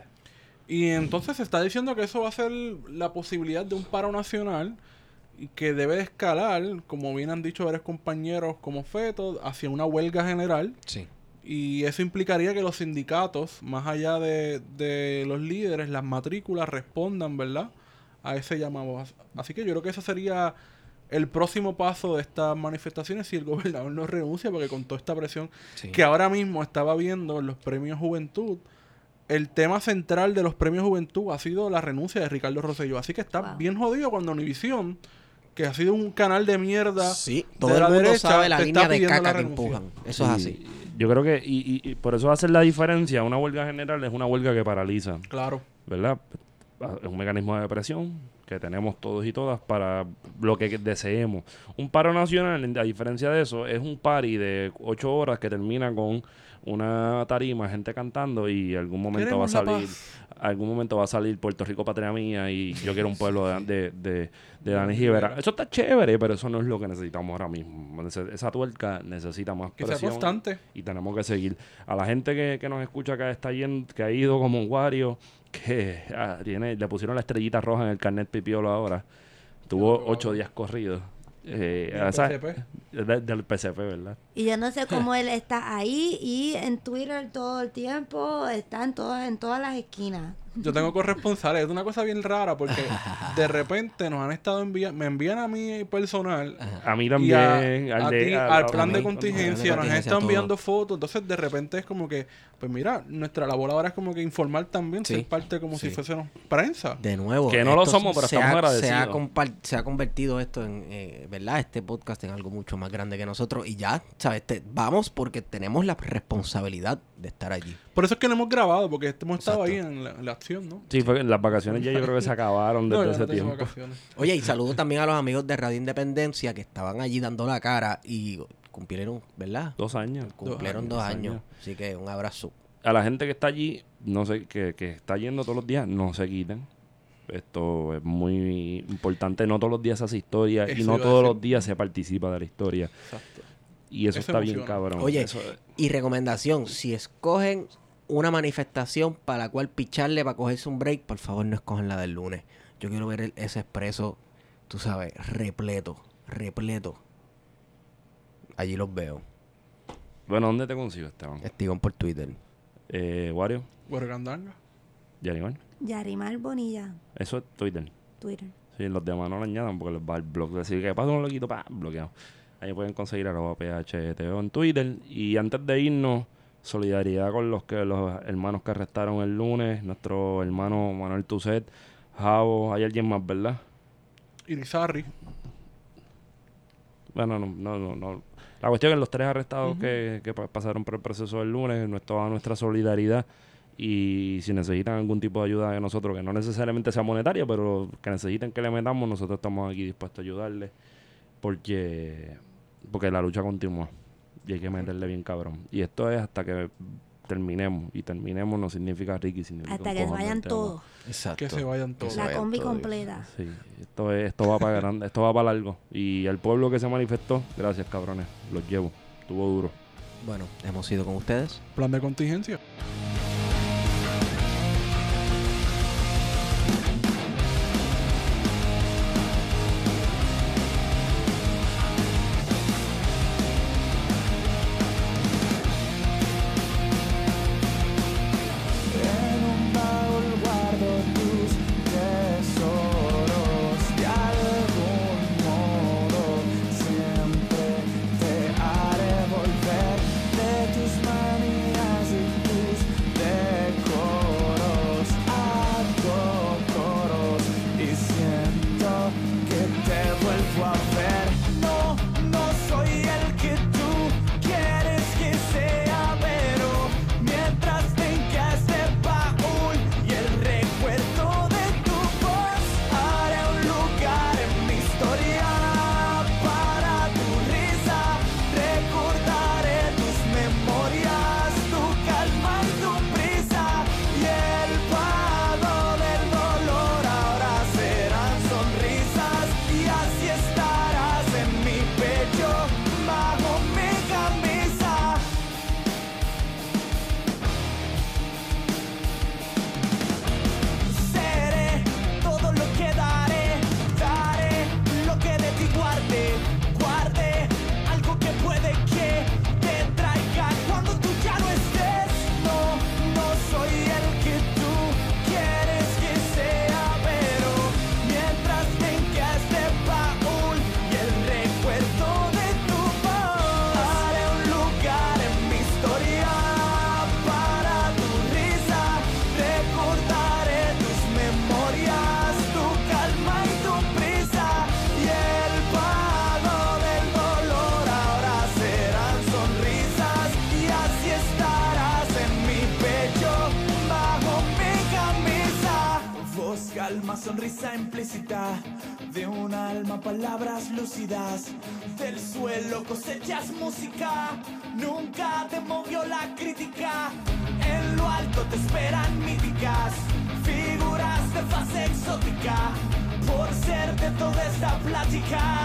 C: Y entonces se está diciendo que eso va a ser la posibilidad de un paro nacional y que debe de escalar, como bien han dicho varios compañeros como Feto, hacia una huelga general.
B: Sí.
C: Y eso implicaría que los sindicatos, más allá de, de los líderes, las matrículas respondan, ¿verdad? A ese llamado. As- Así que yo creo que eso sería el próximo paso de estas manifestaciones si el gobernador no renuncia, porque con toda esta presión
B: Sí.
C: que ahora mismo estaba viendo en los premios Juventud, el tema central de los premios Juventud ha sido la renuncia de Ricardo Rosselló. Así que está
D: Wow.
C: bien jodido cuando Univisión, que ha sido un canal de mierda,
B: Sí,
C: de
B: todo
C: la
B: el mundo
C: derecha,
B: sabe la línea
C: está
B: de
C: pidiendo
B: caca
C: la
B: que
C: renuncia.
B: empujan. Eso es así.
A: Yo creo que, y, y- y por eso hacer la diferencia, una huelga general es una huelga que paraliza,
C: Claro.
A: ¿verdad? Es un mecanismo de presión que tenemos todos y todas para lo que deseemos. Un paro nacional, a diferencia de eso, es un party de ocho horas que termina con una tarima, gente cantando y algún momento va a salir, algún momento va a salir Puerto Rico patria mía y yo quiero un pueblo de, de, de, de Dani Rivera. Eso está chévere, pero eso no es lo que necesitamos ahora mismo. Esa tuerca necesita más
C: Que sea
A: presión
C: constante.
A: y tenemos que seguir. A la gente que, que nos escucha que está yendo, que ha ido como un Wario, que ah, tiene, le pusieron la estrellita roja en el carnet pipiolo ahora. Tuvo ocho días corridos. Eh,
C: Y el
A: esa-
C: PCP.
A: de- del PCP, ¿verdad?
D: Y yo no sé cómo él está ahí y en Twitter todo el tiempo, está en todas, en todas las esquinas.
C: Yo tengo corresponsales. Es una cosa bien rara porque de repente nos han estado enviando, me envían a mí personal
A: A mí también.
C: a-
A: al,
C: a
A: de- al-
C: plan de contingencia, nos han
B: contingencia,
C: estado
B: todo.
C: enviando fotos. Entonces, de repente es como que, pues mira, nuestra labor ahora es como que informar también,
B: Sí,
C: ser parte como
B: sí.
C: si fuésemos prensa.
B: De nuevo.
A: Que no lo somos, pero estamos
B: ha-
A: agradecidos.
B: Se ha, se ha convertido esto en, eh, ¿verdad? Este podcast en algo mucho más grande que nosotros. Y ya, ¿sabes? Te- vamos porque tenemos la responsabilidad de estar allí.
C: Por eso es que no hemos grabado, porque hemos estado
B: Exacto.
C: ahí en la, en la acción, ¿no?
A: Sí, fue- las vacaciones ya yo creo que se acabaron desde ese tiempo.
C: vacaciones.
B: Oye, y saludo también a los amigos de Radio Independencia que estaban allí dando la cara y cumplieron, ¿verdad?
A: Dos años.
B: Cumplieron
C: años,
B: dos años. Así que un abrazo.
A: a la gente que está allí, no sé, que, que está yendo todos los días, no se quiten. Esto es muy importante. No todos los días se hace historia y no todos los días se participa de la historia.
C: Exacto.
A: Y eso,
C: Eso
A: está bien cabrón.
B: Oye,
A: Eso-
B: y recomendación, si escogen una manifestación para la cual picharle para cogerse un break, por favor no escogen la del lunes. Yo quiero ver el- ese expreso, tú sabes, repleto, repleto. Allí los veo.
A: bueno, ¿dónde te consigo, Esteban?
B: Estigón por Twitter.
A: Eh, Wario,
C: Huergandanga.
A: Yarimar.
D: Yarimar Bonilla,
A: Eso es Twitter.
D: Twitter.
A: Sí, los demás no lo añadan porque les va el blog. Decir que pasa un loquito, pa, bloqueado. Ahí pueden conseguir arroba PHTO en Twitter. Y antes de irnos, solidaridad con los que los hermanos que arrestaron el lunes. Nuestro hermano Manuel Tucet, Javo, hay alguien más, ¿verdad?
C: Irizarry.
A: Bueno, no, no, no, no. La cuestión es los tres arrestados que, que pa- pasaron por el proceso del lunes, nues- toda nuestra solidaridad. Y si necesitan algún tipo de ayuda de nosotros, que no necesariamente sea monetaria, pero que necesiten que le metamos, nosotros estamos aquí dispuestos a ayudarles. Porque, porque la lucha continúa y hay que meterle bien cabrón. Y esto es hasta que terminemos. Y terminemos no significa Ricky, significa
D: Hasta que se vayan todos.
B: Exacto.
E: Que se vayan todos.
D: La combi completa.
A: Sí, esto, es, esto va para grande, esto va para largo. Y el pueblo que se manifestó, gracias cabrones, los llevo. Estuvo duro.
B: Bueno, hemos ido con ustedes.
E: Plan de contingencia.
F: esperan míticas figuras de fase exótica por ser de toda esta plática.